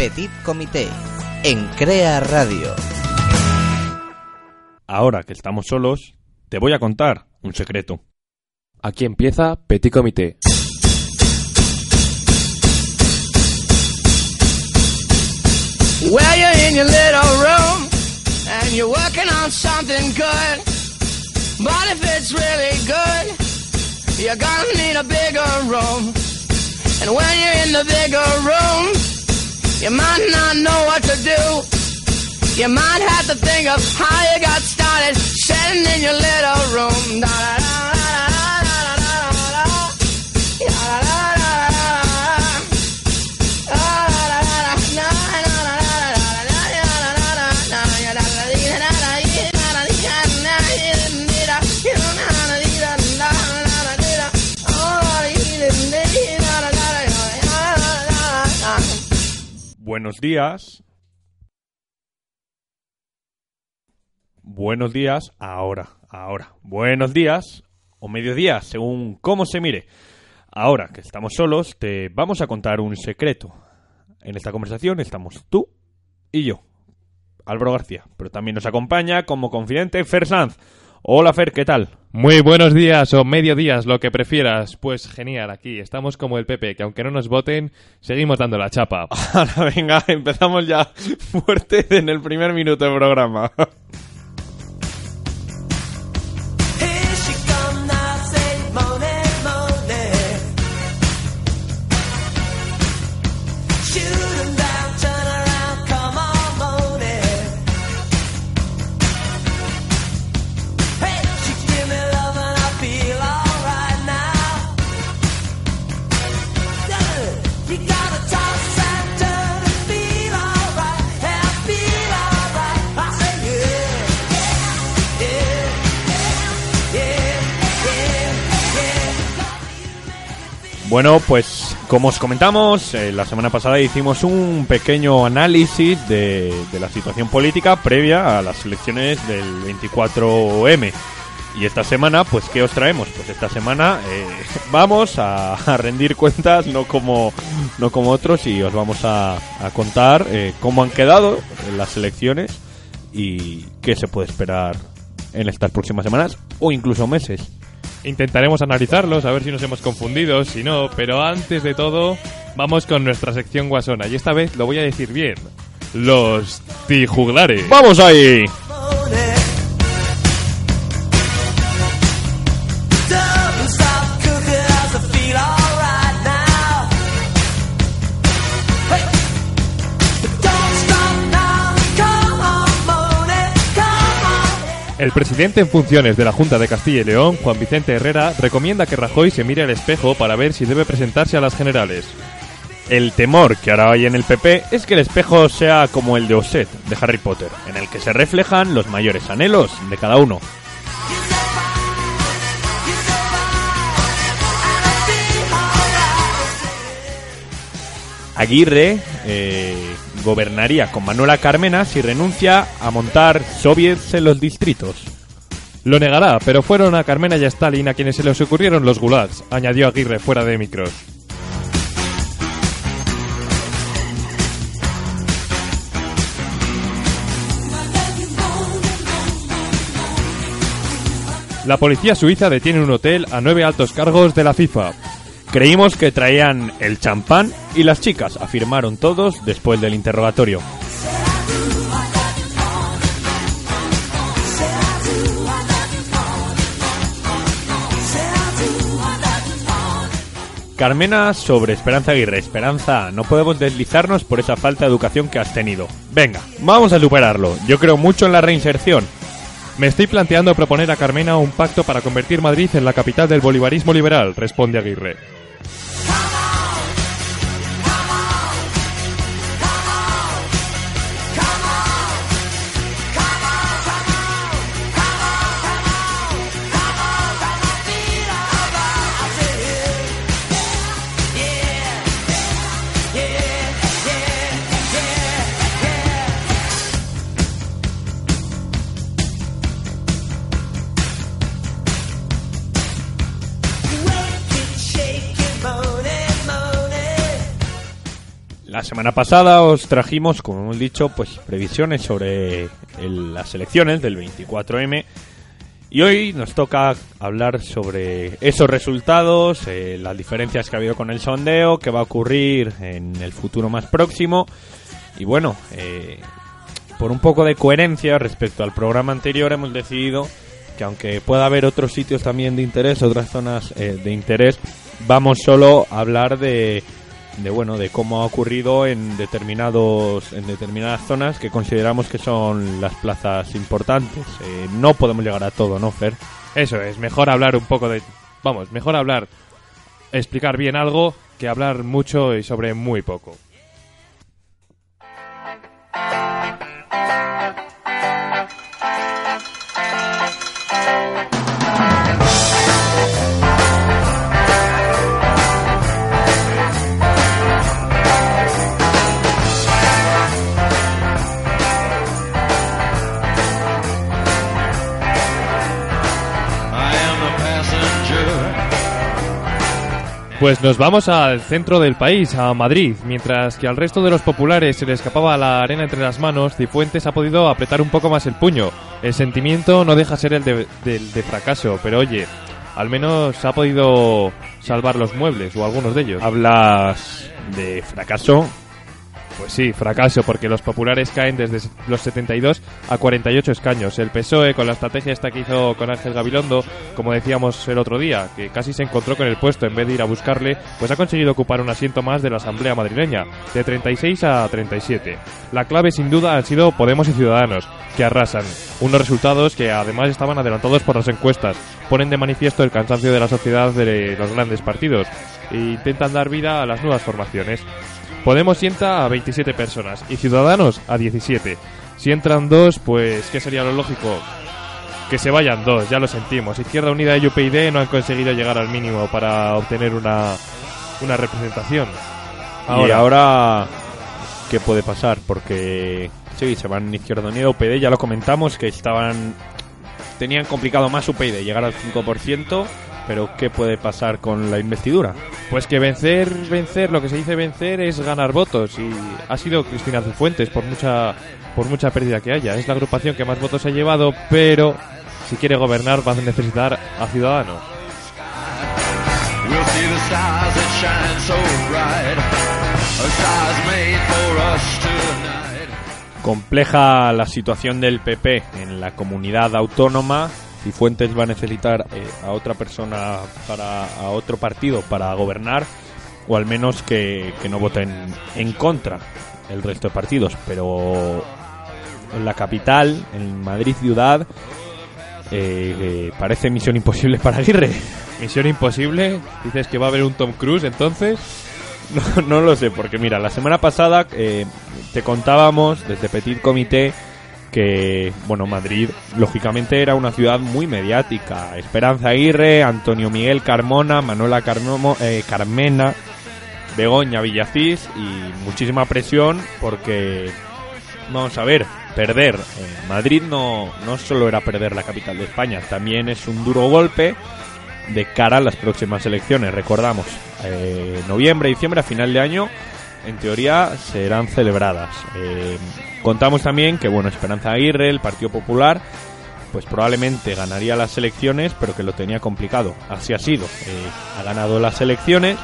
Petit Comité en Crea Radio. Ahora que estamos solos, te voy a contar un secreto. Aquí empieza Petit Comité. Well, you're in your little room and you're working on something good. But if it's really good, you're gonna need a bigger room. And when you're in the bigger room, you might not know what to do. You might have to think of how you got started sitting in your little room. Buenos días. Buenos días, ahora, ahora. Buenos días o mediodía, según cómo se mire. Ahora que estamos solos, te vamos a contar un secreto. En esta conversación estamos tú y yo, Álvaro García, pero también nos acompaña como confidente Fer Sanz. Hola Fer, ¿qué tal? Muy buenos días o mediodías, lo que prefieras. Pues genial, aquí estamos como el Pepe, que aunque no nos voten, seguimos dando la chapa. Ahora venga, empezamos ya fuerte en el primer minuto del programa. Bueno, pues como os comentamos, eh, la semana pasada hicimos un pequeño análisis de, de la situación política previa a las elecciones del 24M. Y esta semana, pues, ¿qué os traemos? Pues esta semana eh, vamos a, rendir cuentas, no como, no como otros, y os vamos a, a contar eh, cómo han quedado las elecciones y qué se puede esperar en estas próximas semanas o incluso meses. Intentaremos analizarlos, a ver si nos hemos confundido, si no, pero antes de todo, vamos con nuestra sección guasona. Y esta vez lo voy a decir bien. Los tijuglares. ¡Vamos ahí! El presidente en funciones de la Junta de Castilla y León, Juan Vicente Herrera, recomienda que Rajoy se mire al espejo para ver si debe presentarse a las generales. El temor que ahora hay en el PP es que el espejo sea como el de Osset de Harry Potter, en el que se reflejan los mayores anhelos de cada uno. Aguirre eh, gobernaría con Manuela Carmena si renuncia a montar soviets en los distritos. Lo negará, pero fueron a Carmena y a Stalin a quienes se les ocurrieron los gulags, añadió Aguirre fuera de micros. La policía suiza detiene en un hotel a nueve altos cargos de la FIFA. Creímos que traían el champán y las chicas, afirmaron todos después del interrogatorio. Carmena sobre Esperanza Aguirre. Esperanza, no podemos deslizarnos por esa falta de educación que has tenido. Venga, vamos a superarlo. Yo creo mucho en la reinserción. Me estoy planteando proponer a Carmena un pacto para convertir Madrid en la capital del bolivarismo liberal, responde Aguirre. La semana pasada os trajimos, como hemos dicho, pues previsiones sobre las elecciones del 24M. Y hoy nos toca hablar sobre esos resultados, eh, las diferencias que ha habido con el sondeo, qué va a ocurrir en el futuro más próximo. Y bueno, eh, por un poco de coherencia respecto al programa anterior hemos decidido que aunque pueda haber otros sitios también de interés, otras zonas eh, de interés, vamos solo a hablar de, de bueno de cómo ha ocurrido en determinados en determinadas zonas que consideramos que son las plazas importantes. Eh, no podemos llegar a todo, ¿no, Fer? Eso es, mejor hablar un poco de... Vamos, mejor hablar, explicar bien algo que hablar mucho y sobre muy poco. Pues nos vamos al centro del país, a Madrid. Mientras que al resto de los populares se le escapaba la arena entre las manos, Cifuentes ha podido apretar un poco más el puño. El sentimiento no deja ser el de, del de fracaso, pero oye, al menos ha podido salvar los muebles o algunos de ellos. Hablas de fracaso. Pues sí, fracaso, porque los populares caen desde los 72 a 48 escaños. El PSOE, con la estrategia esta que hizo con Ángel Gabilondo, como decíamos el otro día, que casi se encontró con el puesto en vez de ir a buscarle, pues ha conseguido ocupar un asiento más de la Asamblea madrileña, de 36 a 37. La clave, sin duda, han sido Podemos y Ciudadanos, que arrasan. Unos resultados que además estaban adelantados por las encuestas. Ponen de manifiesto el cansancio de la sociedad de los grandes partidos e intentan dar vida a las nuevas formaciones. Podemos sienta a 27 personas y Ciudadanos a 17. Si entran dos, pues ¿qué sería lo lógico? Que se vayan dos, ya lo sentimos. Izquierda Unida y UPyD no han conseguido llegar al mínimo para obtener una, una representación. y ahora, ¿qué puede pasar? Porque sí, se van Izquierda Unida, UPyD, ya lo comentamos, que estaban tenían complicado más UPyD llegar al 5%, pero ¿qué puede pasar con la investidura? Pues que vencer, vencer, lo que se dice vencer es ganar votos y ha sido Cristina Cifuentes por mucha, por mucha pérdida que haya. Es la agrupación que más votos ha llevado, pero si quiere gobernar va a necesitar a Ciudadanos. Compleja la situación del PP en la comunidad autónoma. Cifuentes va a necesitar eh, a otra persona para a otro partido para gobernar o al menos que, que no voten en contra el resto de partidos. Pero en la capital, en Madrid ciudad, eh, eh, parece misión imposible para Aguirre. Misión imposible. Dices que va a haber un Tom Cruise entonces. No, no lo sé, porque mira, la semana pasada eh, te contábamos desde Petit Comité que, bueno, Madrid, lógicamente, era una ciudad muy mediática. Esperanza Aguirre, Antonio Miguel Carmona, Manuela Carnomo, eh, Carmena, Begoña Villacís y muchísima presión porque, vamos a ver, perder. Madrid no, no solo era perder la capital de España, también es un duro golpe de cara a las próximas elecciones. Recordamos, eh, noviembre, diciembre, a final de año, en teoría serán celebradas. Eh, contamos también que, bueno, Esperanza Aguirre, el Partido Popular, pues probablemente ganaría las elecciones, pero que lo tenía complicado. Así ha sido. Eh, ha ganado las elecciones,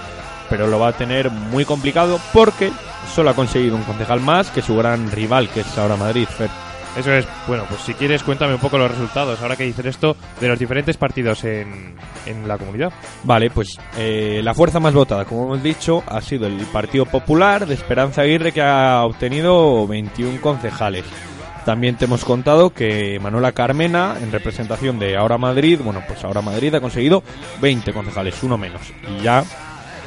pero lo va a tener muy complicado porque solo ha conseguido un concejal más que su gran rival, que es ahora Madrid. Fer. Eso es, bueno, pues si quieres cuéntame un poco los resultados, ahora que dices esto, de los diferentes partidos en, en la comunidad. Vale, pues eh, la fuerza más votada, como hemos dicho, ha sido el Partido Popular de Esperanza Aguirre, que ha obtenido 21 concejales. También te hemos contado que Manuela Carmena, en representación de Ahora Madrid, bueno, pues Ahora Madrid ha conseguido 20 concejales, uno menos. Y ya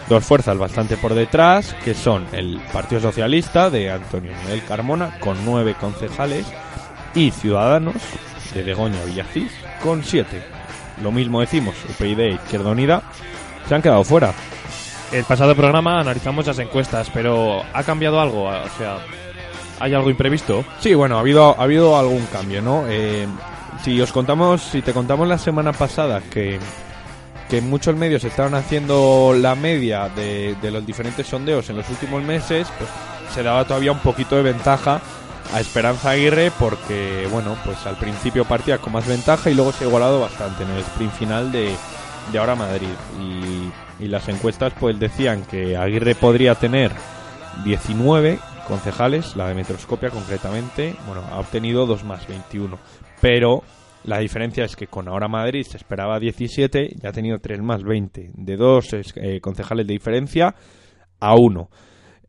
dos fuerzas bastante por detrás, que son el Partido Socialista de Antonio Miguel Carmona, con 9 concejales, y Ciudadanos de Begoña Villacís, con 7. Lo mismo decimos, UPyD e Izquierda Unida se han quedado fuera. El pasado programa analizamos las encuestas, pero ¿ha cambiado algo? O sea, ¿hay algo imprevisto? Sí, bueno, ha habido, ha habido algún cambio, ¿no? Eh, si os contamos, si te contamos la semana pasada que, que muchos medios estaban haciendo la media de, de los diferentes sondeos en los últimos meses, pues se daba todavía un poquito de ventaja a Esperanza Aguirre porque, bueno, pues al principio partía con más ventaja y luego se ha igualado bastante en el sprint final de, de ahora Madrid. Y, y las encuestas pues decían que Aguirre podría tener 19 concejales, la de Metroscopia concretamente, bueno, ha obtenido dos más, 21. Pero la diferencia es que con ahora Madrid se esperaba 17 y ha tenido 3 más, 20. De dos eh, concejales de diferencia a uno.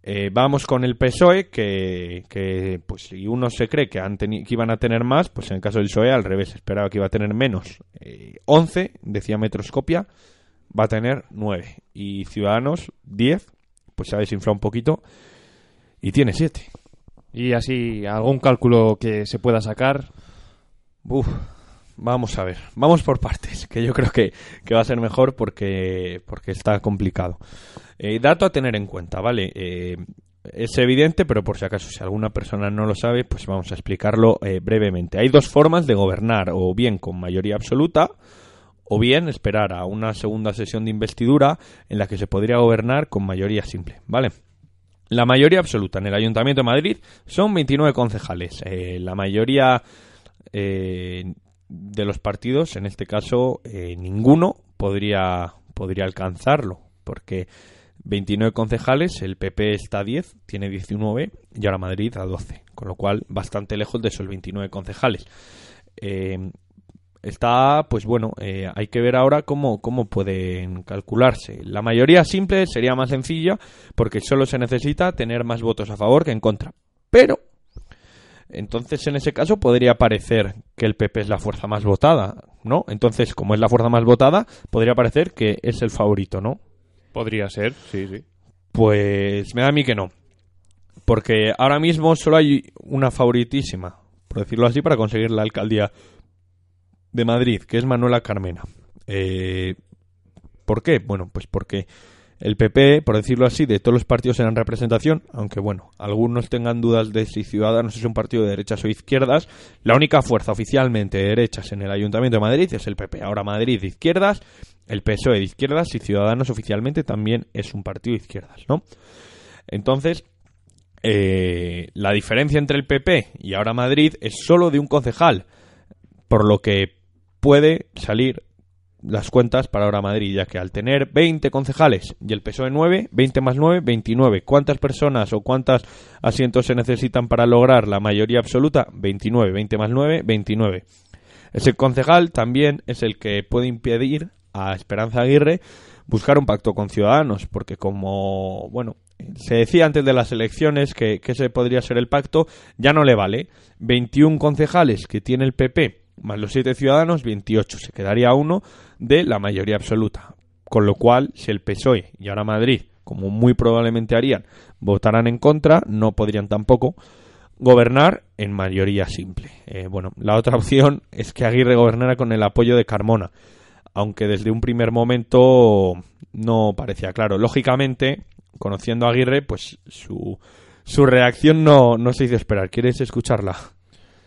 Eh, vamos con el PSOE, que, que, pues si uno se cree que, han que iban a tener más, pues en el caso del PSOE al revés, esperaba que iba a tener menos. Eh, 11, decía Metroscopia, va a tener 9. Y Ciudadanos, 10, pues se ha desinflado un poquito y tiene 7. Y así, algún cálculo que se pueda sacar. Uf, vamos a ver, vamos por partes, que yo creo que, que va a ser mejor porque, porque está complicado. Eh, dato a tener en cuenta, ¿vale? Eh, es evidente, pero por si acaso si alguna persona no lo sabe, pues vamos a explicarlo eh, brevemente. Hay dos formas de gobernar, o bien con mayoría absoluta, o bien esperar a una segunda sesión de investidura en la que se podría gobernar con mayoría simple, ¿vale? La mayoría absoluta en el Ayuntamiento de Madrid son 29 concejales. La mayoría eh, de los partidos, en este caso, eh, ninguno podría, podría alcanzarlo, porque 29 concejales, el PP está a 10, tiene 19 y ahora Madrid a 12, con lo cual bastante lejos de esos 29 concejales. Eh, está, pues bueno, eh, hay que ver ahora cómo, cómo pueden calcularse. La mayoría simple sería más sencilla porque solo se necesita tener más votos a favor que en contra. Pero, entonces en ese caso podría parecer que el PP es la fuerza más votada, ¿no? Entonces, como es la fuerza más votada, podría parecer que es el favorito, ¿no? Podría ser, sí, sí. Pues me da a mí que no. Porque ahora mismo solo hay una favoritísima, por decirlo así, para conseguir la alcaldía de Madrid, que es Manuela Carmena. Eh, ¿Por qué? Bueno, pues porque el PP, por decirlo así, de todos los partidos en representación, aunque bueno, algunos tengan dudas de si Ciudadanos es un partido de derechas o izquierdas, la única fuerza oficialmente de derechas en el Ayuntamiento de Madrid es el PP. Ahora Madrid de izquierdas, el PSOE de izquierdas y Ciudadanos oficialmente también es un partido de izquierdas, ¿no? Entonces, eh, la diferencia entre el PP y ahora Madrid es solo de un concejal, por lo que puede salir las cuentas para ahora Madrid, ya que al tener 20 concejales y el PSOE 9, 20 más 9, 29. ¿Cuántas personas o cuántos asientos se necesitan para lograr la mayoría absoluta? 29. 20 más 9, 29. Ese concejal también es el que puede impedir a Esperanza Aguirre buscar un pacto con Ciudadanos, porque como, bueno, se decía antes de las elecciones que, que ese podría ser el pacto, ya no le vale. 21 concejales que tiene el PP más los 7 ciudadanos, 28. Se quedaría uno de la mayoría absoluta. Con lo cual, si el PSOE y ahora Madrid, como muy probablemente harían, votaran en contra, no podrían tampoco gobernar en mayoría simple. Eh, bueno, la otra opción es que Aguirre gobernara con el apoyo de Carmona, aunque desde un primer momento no parecía claro. Lógicamente, conociendo a Aguirre, pues su, su reacción no, no se hizo esperar. ¿Quieres escucharla?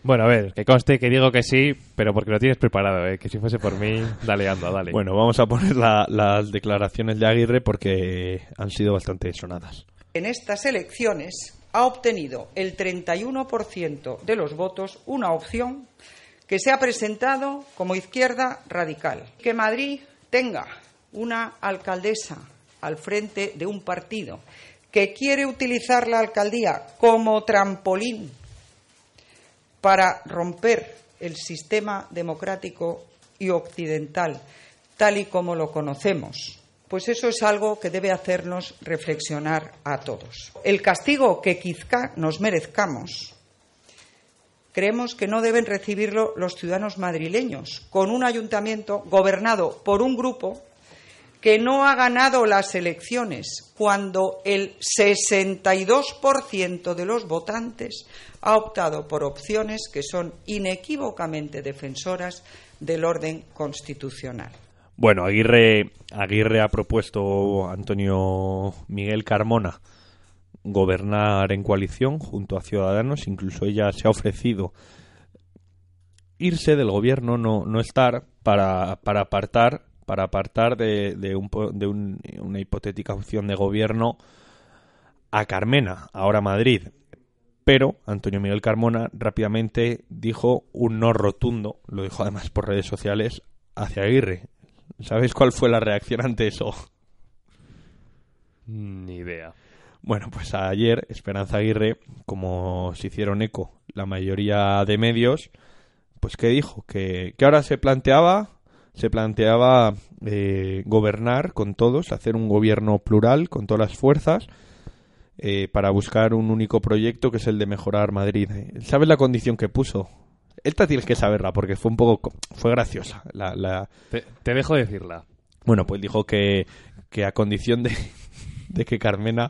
Bueno, a ver, que conste que digo que sí, pero porque lo tienes preparado, ¿eh? que si fuese por mí, dale, anda, dale. Bueno, vamos a poner la- las declaraciones de Aguirre porque han sido bastante sonadas. En estas elecciones ha obtenido el 31% de los votos una opción que se ha presentado como izquierda radical. Que Madrid tenga una alcaldesa al frente de un partido que quiere utilizar la alcaldía como trampolín para romper el sistema democrático y occidental tal y como lo conocemos, pues eso es algo que debe hacernos reflexionar a todos. El castigo que quizá nos merezcamos creemos que no deben recibirlo los ciudadanos madrileños, con un ayuntamiento gobernado por un grupo que no ha ganado las elecciones cuando el 62% de los votantes ha optado por opciones que son inequívocamente defensoras del orden constitucional. Bueno, Aguirre, Aguirre ha propuesto Antonio Miguel Carmona gobernar en coalición junto a Ciudadanos, incluso ella se ha ofrecido irse del gobierno, no, no estar, para, para apartar, para apartar de, de, un de un- una hipotética opción de gobierno a Carmena, ahora Madrid. Pero Antonio Miguel Carmona rápidamente dijo un no rotundo, lo dijo además por redes sociales, hacia Aguirre. ¿Sabéis cuál fue la reacción ante eso? Ni idea. Bueno, pues ayer Esperanza Aguirre, como se hicieron eco la mayoría de medios, pues que dijo que, que ahora se planteaba se planteaba eh, gobernar con todos, hacer un gobierno plural con todas las fuerzas eh, para buscar un único proyecto que es el de mejorar Madrid. Eh, ¿Sabes la condición que puso? Esta tienes que saberla porque fue un poco co- fue graciosa. La, la- Te, te dejo decirla. bueno, pues dijo que, que a condición de, de que Carmena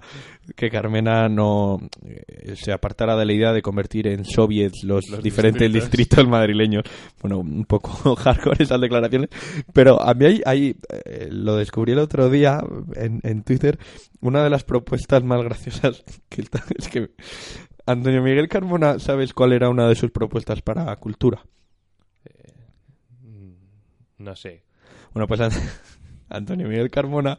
que Carmena no eh, se apartara de la idea de convertir en soviets los, Los diferentes distritos. distritos. madrileños. Bueno, un poco hardcore esas declaraciones, pero a mí hay, hay, eh, lo descubrí el otro día en, en Twitter, una de las propuestas más graciosas que es que Antonio Miguel Carmona, ¿sabes cuál era una de sus propuestas para cultura? No sé. Bueno, pues An- Antonio Miguel Carmona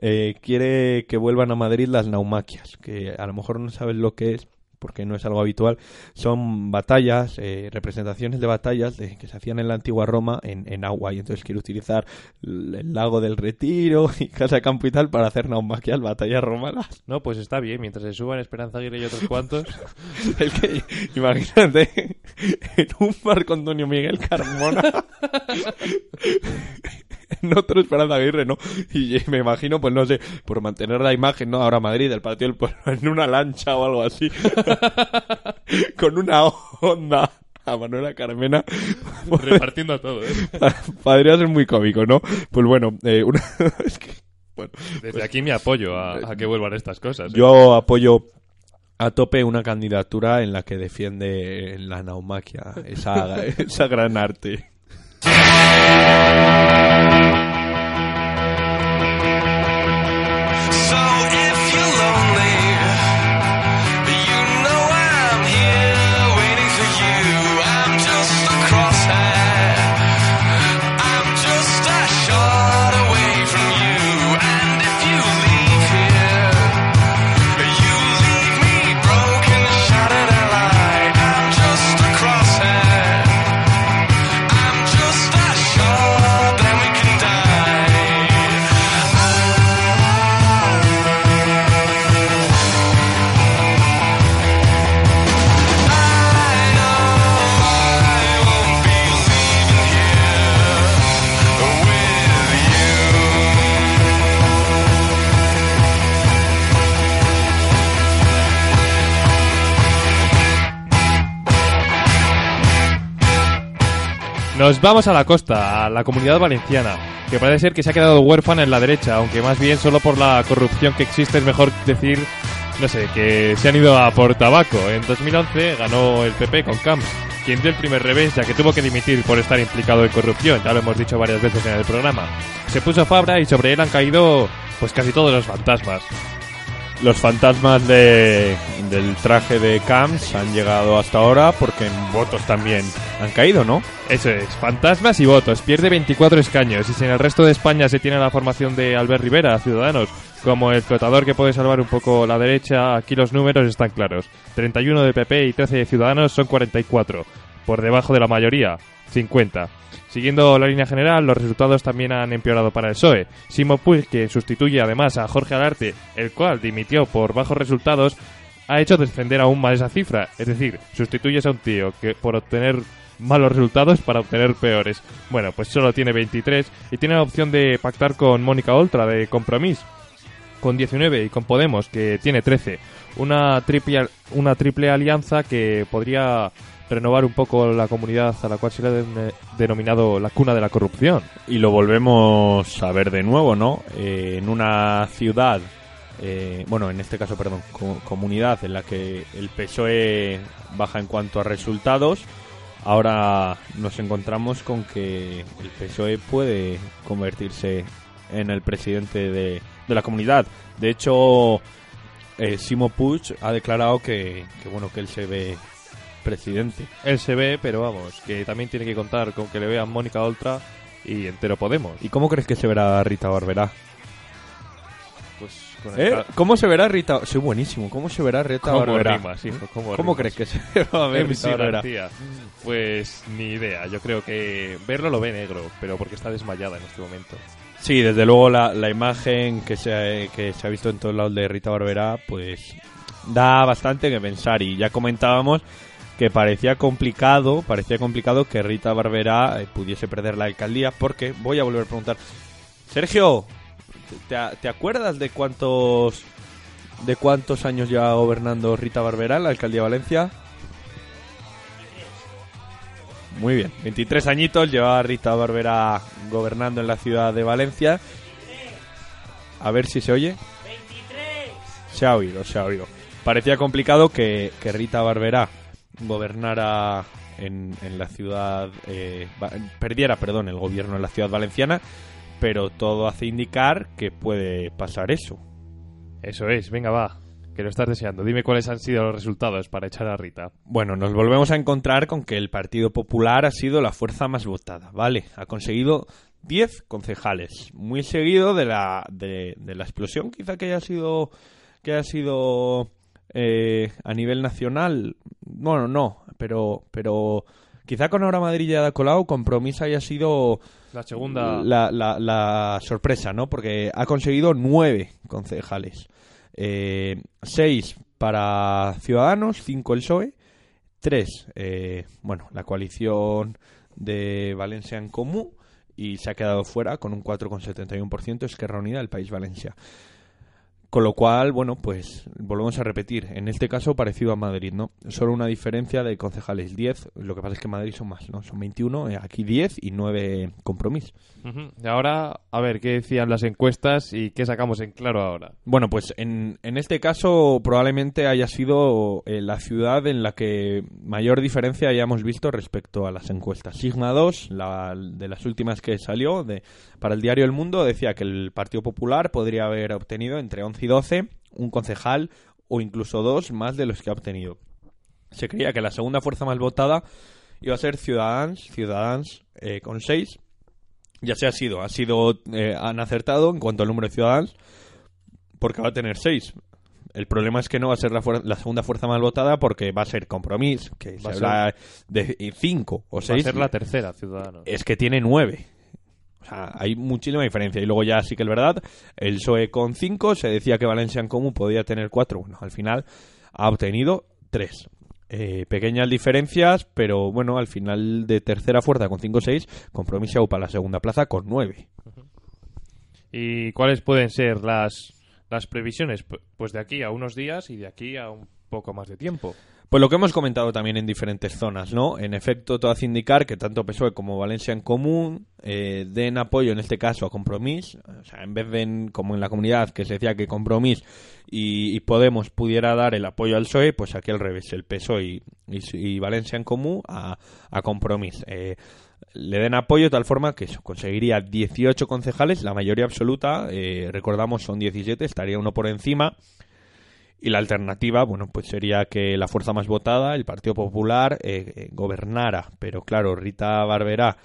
eh, quiere que vuelvan a Madrid las naumaquias, que a lo mejor no sabes lo que es, porque no es algo habitual. Son batallas, eh, representaciones de batallas de- que se hacían en la antigua Roma en, en agua, y entonces quiere utilizar el, el lago del Retiro y Casa Campo y tal para hacer naumaquias, batallas romanas. No, pues está bien. Mientras se suban Esperanza Aguirre y otros cuantos. Es que, imagínate, en un bar con Antonio Miguel Carmona, en otro Esperanza Aguirre, ¿no? Y me imagino, pues no sé, por mantener la imagen, ¿no? Ahora Madrid, el patio del pueblo, en una lancha o algo así, con una onda a Manuela Carmena. repartiendo a todo, ¿eh? Podría ser muy cómico, ¿no? Pues bueno, eh, una... es que, bueno, Desde aquí mi apoyo a, a que vuelvan estas cosas. ¿eh? Yo apoyo a tope una candidatura en la que defiende la naumaquia, esa, esa gran arte. Nos vamos a la costa, a la comunidad valenciana, que parece ser que se ha quedado huérfana en la derecha, aunque más bien solo por la corrupción que existe es mejor decir, no sé, que se han ido a por tabaco. En 2011 ganó el PP con Camps, quien dio el primer revés ya que tuvo que dimitir por estar implicado en corrupción, ya lo hemos dicho varias veces en el programa. Se puso Fabra y sobre él han caído pues casi todos los fantasmas. Los fantasmas de, del traje de Camps han llegado hasta ahora porque en votos también han caído, ¿no? Eso es, fantasmas y votos. Pierde 24 escaños. Y si en el resto de España se tiene la formación de Albert Rivera, Ciudadanos, como el flotador que puede salvar un poco la derecha, aquí los números están claros. 31 de PP y 13 de Ciudadanos son 44. Por debajo de la mayoría, 50. Siguiendo la línea general, los resultados también han empeorado para el PSOE. Simo Puig, que sustituye además a Jorge Alarte, el cual dimitió por bajos resultados, ha hecho descender aún más esa cifra. Es decir, sustituyes a un tío que por obtener malos resultados para obtener peores. Bueno, pues solo tiene 23 y tiene la opción de pactar con Mónica Oltra de Compromís con 19 y con Podemos que tiene 13. Una triple, una triple alianza que podría renovar un poco la comunidad a la cual se le ha den- denominado la cuna de la corrupción. Y lo volvemos a ver de nuevo, ¿no? Eh, en una ciudad, eh, bueno, en este caso, perdón, co- comunidad en la que el PSOE baja en cuanto a resultados, ahora nos encontramos con que el PSOE puede convertirse en el presidente de, de la comunidad. De hecho, eh, Simo Puig ha declarado que, que, bueno, que él se ve presidente. Él se ve, pero vamos, que también tiene que contar con que le vean Mónica Oltra y entero Podemos. ¿Y cómo crees que se verá Rita Barberá? Pues con el ¿Eh? ¿Cómo se verá Rita? Soy buenísimo. ¿Cómo se verá Rita ¿Cómo Barberá? rimas, hijo? ¿Cómo ¿Cómo crees que se va a ver MC Rita Barberá? García. Pues ni idea. Yo creo que verlo lo ve negro, pero porque está desmayada en este momento. Sí, desde luego la, la imagen que se, ha, que se ha visto en todos lados de Rita Barberá, pues da bastante que pensar. Y ya comentábamos que parecía complicado, parecía complicado que Rita Barberá eh, pudiese perder la alcaldía, porque voy a volver a preguntar, Sergio, ¿te, te acuerdas de cuántos de cuántos años lleva gobernando Rita Barberá en la alcaldía de Valencia? Muy bien, 23 añitos lleva Rita Barberá gobernando en la ciudad de Valencia. A ver si se oye. Se ha oído, se ha oído. Parecía complicado que, que Rita Barberá gobernara en, en la ciudad, eh, perdiera, perdón, el gobierno en la ciudad valenciana, pero todo hace indicar que puede pasar eso. Eso es, venga va, que lo estás deseando. Dime cuáles han sido los resultados para echar a Rita. Bueno, nos volvemos a encontrar con que el Partido Popular ha sido la fuerza más votada, ¿vale? Ha conseguido 10 concejales, muy seguido de la, de, de la explosión quizá que haya sido, que haya sido eh, a nivel nacional. Bueno, no, pero, pero quizá con Ahora Madrid ya ha colado, Compromís haya sido La segunda... la, la- la sorpresa, ¿no? Porque ha conseguido nueve concejales. Eh, seis para Ciudadanos, cinco el PSOE, tres, eh, bueno, la coalición de Valencia en Común y se ha quedado fuera con un 4,71% Esquerra Unida del País Valencia. Con lo cual, bueno, pues volvemos a repetir. En este caso, parecido a Madrid, ¿no? Solo una diferencia de concejales 10. Lo que pasa es que en Madrid son más, ¿no? Son 21, eh, aquí 10 y 9 compromisos. Y ahora, a ver, ¿qué decían las encuestas y qué sacamos en claro ahora? Bueno, pues en, en este caso probablemente haya sido eh, la ciudad en la que mayor diferencia hayamos visto respecto a las encuestas. Sigma 2, la, de las últimas que salió de, para el diario El Mundo, decía que el Partido Popular podría haber obtenido entre 11 y 12 un concejal o incluso dos más de los que ha obtenido. Se creía que la segunda fuerza más votada iba a ser Ciudadans, Ciudadans eh, con 6. Ya se ha sido, ha sido, eh, han acertado en cuanto al número de ciudadanos porque va a tener seis. El problema es que no va a ser la, fuer- la segunda fuerza más votada porque va a ser Compromís, que Va se habla de eh, cinco o Va a ser la tercera, Ciudadanos. Es que tiene nueve. O sea, hay muchísima diferencia. Y luego ya sí que es verdad, el PSOE con cinco, se decía que Valencia en Común podía tener cuatro. Bueno, al final ha obtenido tres. Eh, pequeñas diferencias, pero bueno, al final de tercera fuerza con 5 o 6, Compromís se aupa la segunda plaza con 9. ¿Y cuáles pueden ser las, las previsiones? Pu- Pues de aquí a unos días y de aquí a un poco más de tiempo. Pues lo que hemos comentado también en diferentes zonas, ¿no? En efecto, todo hace indicar que tanto PSOE como Valencia en Común eh, den apoyo, en este caso, a Compromís. O sea, en vez de, en- como en la comunidad, que se decía que Compromís y, Podemos pudiera dar el apoyo al PSOE, pues aquí al revés, el PSOE y Valencia en Común a, a Compromís. Eh, le den apoyo de tal forma que eso, conseguiría 18 concejales, la mayoría absoluta, eh, recordamos son 17, estaría uno por encima. Y la alternativa, bueno, pues sería que la fuerza más votada, el Partido Popular, eh, eh, gobernara. Pero claro, Rita Barberá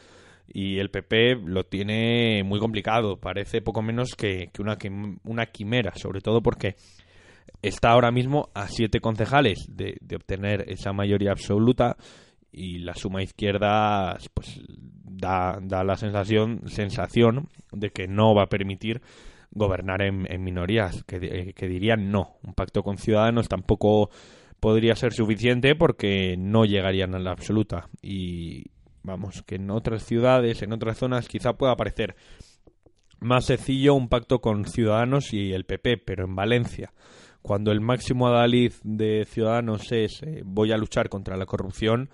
y el PP lo tiene muy complicado. Parece poco menos que, que una, quim- una quimera, sobre todo porque está ahora mismo a siete concejales de, de obtener esa mayoría absoluta y la suma izquierda pues da, da la sensación sensación de que no va a permitir gobernar en, minorías eh, que dirían no un pacto con ciudadanos tampoco podría ser suficiente porque no llegarían a la absoluta y vamos que en otras ciudades en otras zonas quizá pueda parecer más sencillo un pacto con Ciudadanos y el PP, pero en Valencia, cuando el máximo adalid de Ciudadanos es eh, voy a luchar contra la corrupción,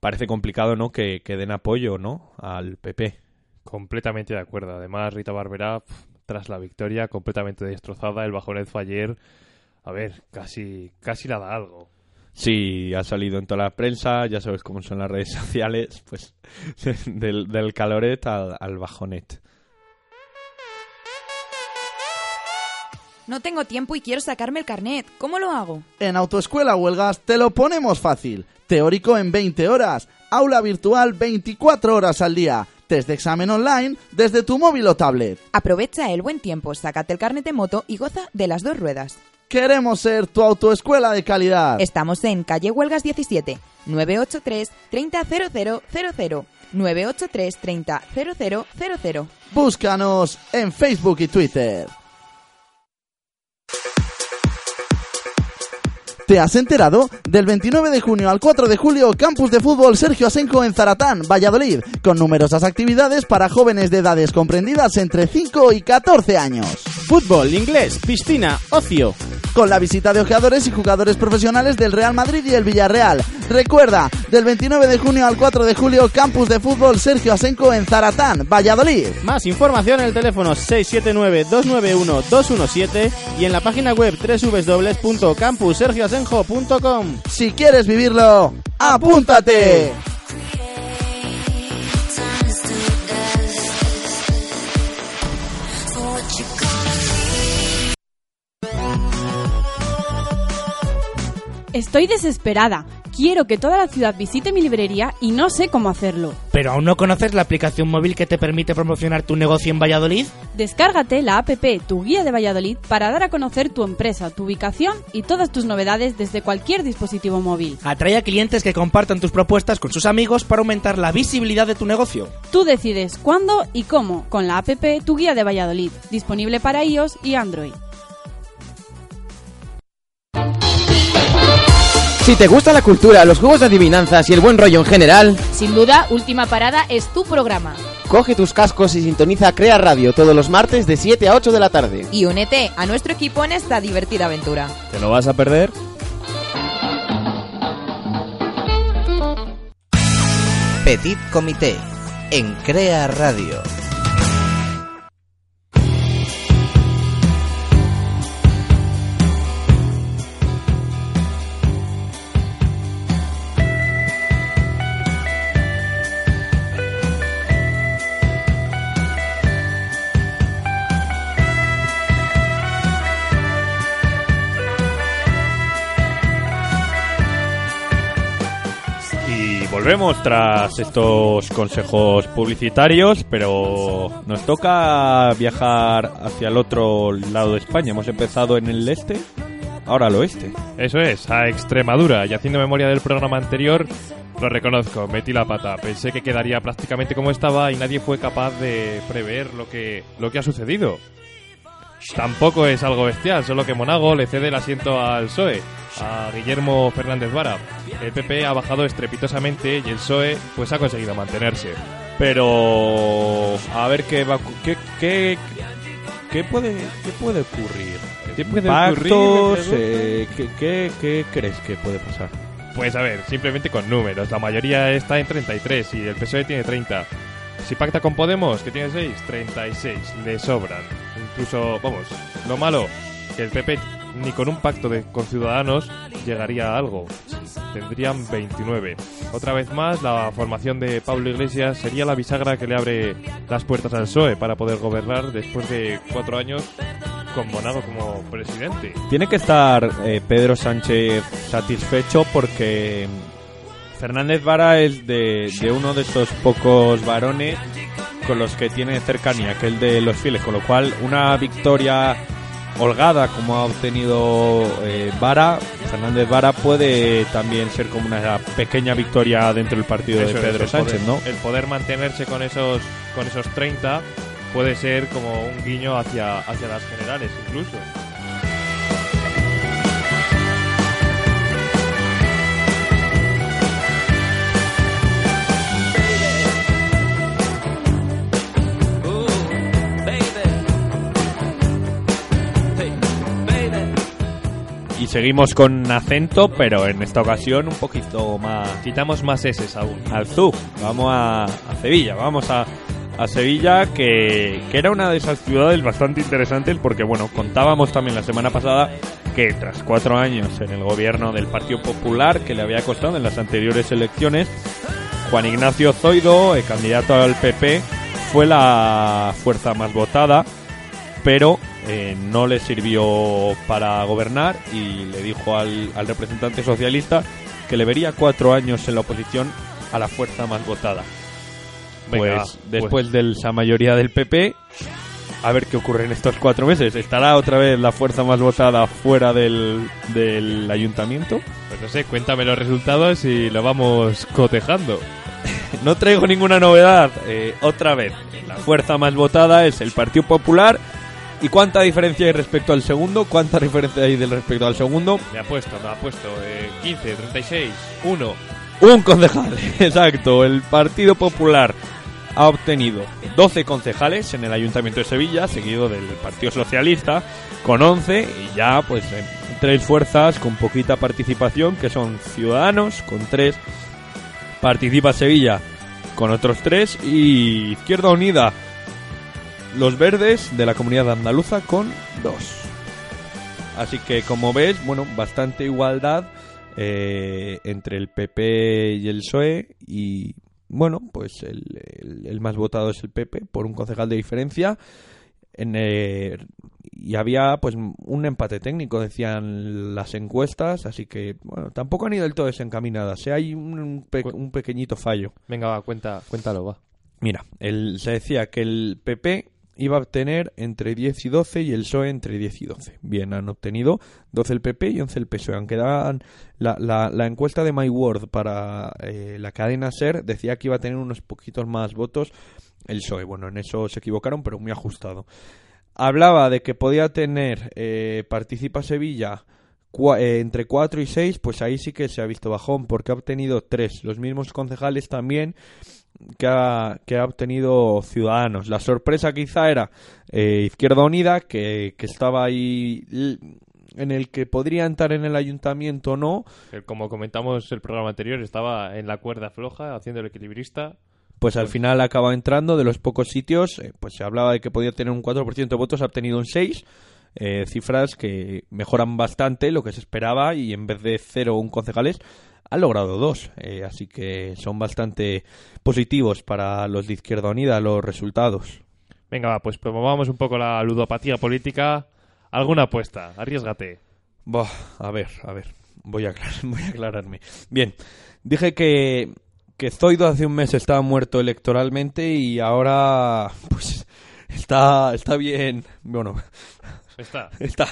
parece complicado, ¿no? Que, que den apoyo, ¿no? Al PP. Completamente de acuerdo. Además, Rita Barberá, tras la victoria, completamente destrozada. El bajonet fue ayer. A ver, casi, casi la da algo. Sí, ha salido en toda la prensa, ya sabes cómo son las redes sociales, pues del, del caloret al, al bajonet. No tengo tiempo y quiero sacarme el carnet. ¿Cómo lo hago? En Autoescuela Huelgas te lo ponemos fácil. Teórico en 20 horas, aula virtual 24 horas al día, test de examen online desde tu móvil o tablet. Aprovecha el buen tiempo, sácate el carnet de moto y goza de las dos ruedas. Queremos ser tu autoescuela de calidad. Estamos en calle Huelgas 17, 983 300000. 983 300000. Búscanos en Facebook y Twitter. ¿Te has enterado? Del 29 de junio al 4 de julio, Campus de Fútbol Sergio Asenco en Zaratán, Valladolid, con numerosas actividades para jóvenes de edades comprendidas entre 5 y 14 años. Fútbol, inglés, piscina, ocio. Con la visita de ojeadores y jugadores profesionales del Real Madrid y el Villarreal. Recuerda, del 29 de junio al 4 de julio, Campus de Fútbol Sergio Asenco en Zaratán, Valladolid. Más información en el teléfono 679-291-217 y en la página web Si quieres vivirlo, apúntate. Estoy desesperada. Quiero que toda la ciudad visite mi librería y no sé cómo hacerlo. ¿Pero aún no conoces la aplicación móvil que te permite promocionar tu negocio en Valladolid? Descárgate la app Tu Guía de Valladolid para dar a conocer tu empresa, tu ubicación y todas tus novedades desde cualquier dispositivo móvil. Atrae a clientes que compartan tus propuestas con sus amigos para aumentar la visibilidad de tu negocio. Tú decides cuándo y cómo con la app Tu Guía de Valladolid, disponible para iOS y Android. Si te gusta la cultura, los juegos de adivinanzas y el buen rollo en general, Sin duda, Última Parada es tu programa. coge tus cascos y sintoniza Crea Radio todos los martes de 7 a 8 de la tarde. Y únete a nuestro equipo en esta divertida aventura. ¿Te lo vas a perder? Petit Comité en Crea Radio. Volvemos tras estos consejos publicitarios, pero nos toca viajar hacia el otro lado de España. Hemos empezado en el este, ahora al oeste. Eso es, a Extremadura. Y haciendo memoria del programa anterior, lo reconozco, metí la pata. Pensé que quedaría prácticamente como estaba y nadie fue capaz de prever lo que, lo que ha sucedido. Tampoco es algo bestial, solo que Monago le cede el asiento al PSOE, a Guillermo Fernández Vara. El PP ha bajado estrepitosamente y el PSOE pues ha conseguido mantenerse. Pero a ver qué va, qué, qué, qué puede, qué puede ocurrir. ¿Qué puede Pactos, ocurrir, eh, ¿qué, qué, qué crees que puede pasar? Pues a ver, simplemente con números. La mayoría está en 33 y el PSOE tiene 30. Si pacta con Podemos, que tiene 6, 36. Le sobran. Incluso, vamos, lo malo, que el PP ni con un pacto de, con Ciudadanos llegaría a algo. Tendrían 29. Otra vez más, la formación de Pablo Iglesias sería la bisagra que le abre las puertas al PSOE para poder gobernar después de cuatro años con Monago como presidente. Tiene que estar eh, Pedro Sánchez satisfecho porque Fernández Vara es de, de uno de esos pocos varones con los que tiene cercanía, que el de los fieles, con lo cual una victoria holgada como ha obtenido eh, Vara, Fernández Vara puede también ser como una pequeña victoria dentro del partido Eso de Pedro Sánchez, poder- ¿no? El poder mantenerse con esos con esos 30 puede ser como un guiño hacia, hacia las generales incluso. Seguimos con acento, pero en esta ocasión un poquito más... Quitamos más S aún. Al Zug. Vamos a, a Sevilla, vamos a, a Sevilla, que, que era una de esas ciudades bastante interesantes, porque bueno, contábamos también la semana pasada que tras cuatro años en el gobierno del Partido Popular, que le había costado en las anteriores elecciones, Juan Ignacio Zoido, el candidato al PP, fue la fuerza más votada, pero eh, no le sirvió para gobernar y le dijo al, al representante socialista que le vería cuatro años en la oposición a la fuerza más votada. Venga, pues va, después de esa mayoría del PP, a ver qué ocurre en estos cuatro meses. ¿Estará otra vez la fuerza más votada fuera del, del ayuntamiento? Pues no sé, cuéntame los resultados y lo vamos cotejando. No traigo ninguna novedad. Eh, otra vez, la fuerza más votada es el Partido Popular. ¿Y cuánta diferencia hay respecto al segundo? ¿Cuánta diferencia hay del respecto al segundo? Me ha puesto, me ha puesto. Eh, 15, 36, 1. Un concejal, exacto. El Partido Popular ha obtenido 12 concejales en el Ayuntamiento de Sevilla, seguido del Partido Socialista, con 11 y ya pues en tres fuerzas con poquita participación, que son Ciudadanos, con 3, Participa Sevilla, con otros 3, y Izquierda Unida, los verdes de la comunidad andaluza, con 2. Así que como ves, bueno, bastante igualdad eh, entre el PP y el PSOE y bueno, pues el, el- el más votado es el PP por un concejal de diferencia. En, eh, y había pues un empate técnico, decían las encuestas, así que bueno, tampoco han ido del todo desencaminadas. ¿eh? Hay un, un pe- un pequeñito fallo. Venga, va, cuenta, cuéntalo, va. Mira, el- se decía que el PP iba a obtener entre 10 y 12 y el PSOE entre 10 y 12. Bien, han obtenido 12 el PP y 11 el PSOE. Aunque daban la, la- la encuesta de My Word para eh, la cadena SER decía que iba a tener unos poquitos más votos el PSOE. Bueno, en eso se equivocaron, pero muy ajustado. Hablaba de que podía tener eh, Participa Sevilla eh, entre 4 y 6, pues ahí sí que se ha visto bajón, porque ha obtenido 3. Los mismos concejales también que ha, que ha obtenido Ciudadanos. La sorpresa quizá era eh, Izquierda Unida, que, que estaba ahí en el que podría entrar en el ayuntamiento o no, Como comentamos el programa anterior, estaba en la cuerda floja, haciendo el equilibrista. pues al final acaba entrando de los pocos sitios, eh, pues se hablaba de que podía tener un 4% de votos, ha obtenido un 6%, eh, cifras que mejoran bastante lo que se esperaba y en vez de 0 un concejales ha logrado 2, así que son bastante positivos para los de Izquierda Unida los resultados. Venga, va, pues promovamos un poco la ludopatía política. ¿Alguna apuesta? Arriesgate. Buah, a ver, a ver, voy a, aclarar- voy a aclararme. Bien, dije que, que Zoido hace un mes estaba muerto electoralmente y ahora pues está, está bien, bueno, Está. está.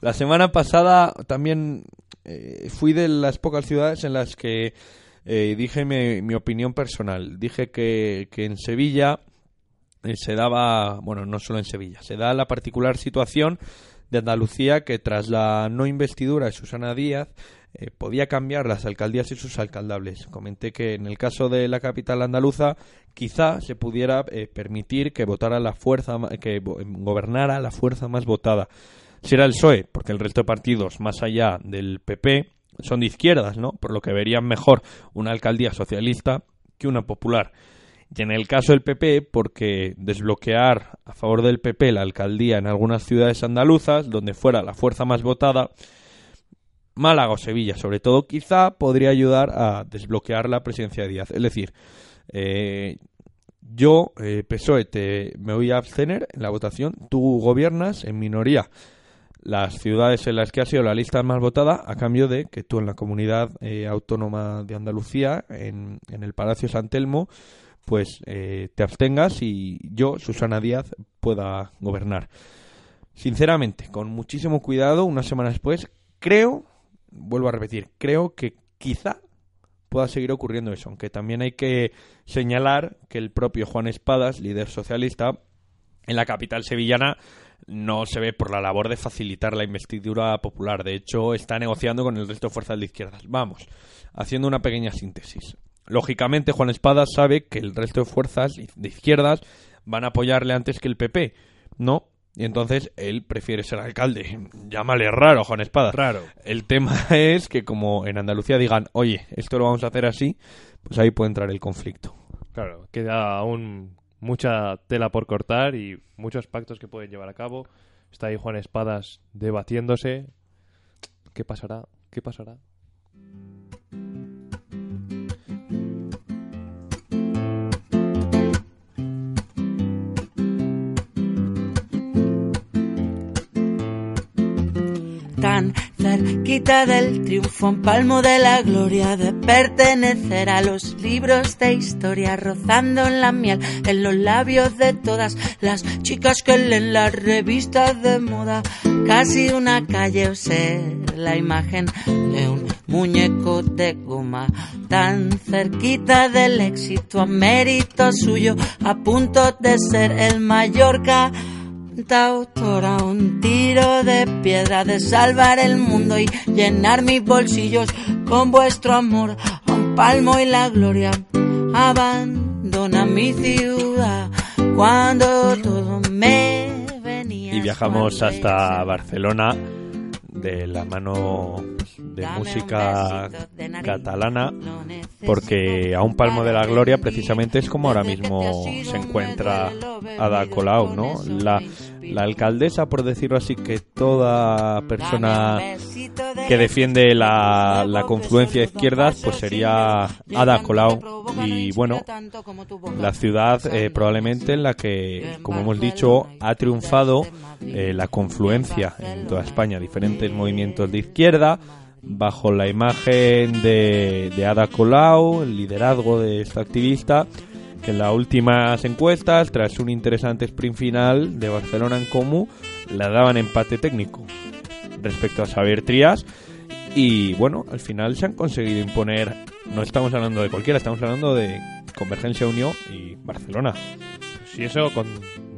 La semana pasada también eh, fui de las pocas ciudades en las que eh, dije mi, mi opinión personal. Dije que, que en Sevilla eh, se daba, bueno, no solo en Sevilla, se da la particular situación de Andalucía que tras la no investidura de Susana Díaz eh, podía cambiar las alcaldías y sus alcaldables. Comenté que en el caso de la capital andaluza quizá se pudiera permitir que votara la fuerza que go- gobernara la fuerza más votada. Si era el PSOE, porque el resto de partidos más allá del PP son de izquierdas, ¿no? Por lo que verían mejor una alcaldía socialista que una popular. Y en el caso del PP, porque desbloquear a favor del PP la alcaldía en algunas ciudades andaluzas, donde fuera la fuerza más votada, Málaga o Sevilla, sobre todo, quizá podría ayudar a desbloquear la presidencia de Díaz. Es decir, eh, yo, eh, PSOE, te, me voy a abstener en la votación, tú gobiernas en minoría las ciudades en las que ha sido la lista más votada a cambio de que tú en la comunidad eh, autónoma de Andalucía, en, en el Palacio San Telmo, pues eh, te abstengas y yo, Susana Díaz, pueda gobernar. Sinceramente, con muchísimo cuidado, una semana después, creo, vuelvo a repetir, creo que quizá pueda seguir ocurriendo eso, aunque también hay que señalar que el propio Juan Espadas, líder socialista, en la capital sevillana no se ve por la labor de facilitar la investidura popular. De hecho, está negociando con el resto de fuerzas de izquierdas. Vamos, haciendo una pequeña síntesis. Lógicamente, Juan Espadas sabe que el resto de fuerzas de izquierdas van a apoyarle antes que el PP. No, Y entonces él prefiere ser alcalde. Llámale raro, Juan Espada. Raro. El tema es que como en Andalucía digan, oye, esto lo vamos a hacer así, pues ahí puede entrar el conflicto. Claro, queda aún mucha tela por cortar y muchos pactos que pueden llevar a cabo. Está ahí Juan Espadas debatiéndose. ¿Qué pasará? ¿Qué pasará? Cerquita del triunfo, en palmo de la gloria de pertenecer a los libros de historia, rozando en la miel en los labios de todas las chicas que leen las revistas de moda, casi una calle o ser la imagen de un muñeco de goma, tan cerquita del éxito a mérito suyo, a punto de ser el Mallorca autora, un tiro de piedra de salvar el mundo y llenar mis bolsillos con vuestro amor, un palmo y la gloria. Abandona mi ciudad cuando todo me venía. Y viajamos hasta Barcelona de la mano de música catalana porque a un palmo de la gloria precisamente es como ahora mismo se encuentra Ada Colau, ¿no? La, la alcaldesa, por decirlo así, que toda persona que defiende la, la confluencia de izquierdas, pues sería Ada Colau. Y bueno, la ciudad eh, probablemente en la que, como hemos dicho, ha triunfado eh, la confluencia en toda España, diferentes movimientos de izquierda, bajo la imagen de, de Ada Colau, el liderazgo de esta activista, que en las últimas encuestas, tras un interesante sprint final de Barcelona en Comú, la daban empate técnico respecto a Xavier Trías. Y bueno, al final se han conseguido imponer, no estamos hablando de cualquiera, estamos hablando de Convergencia Unión y Barcelona. Si eso, con...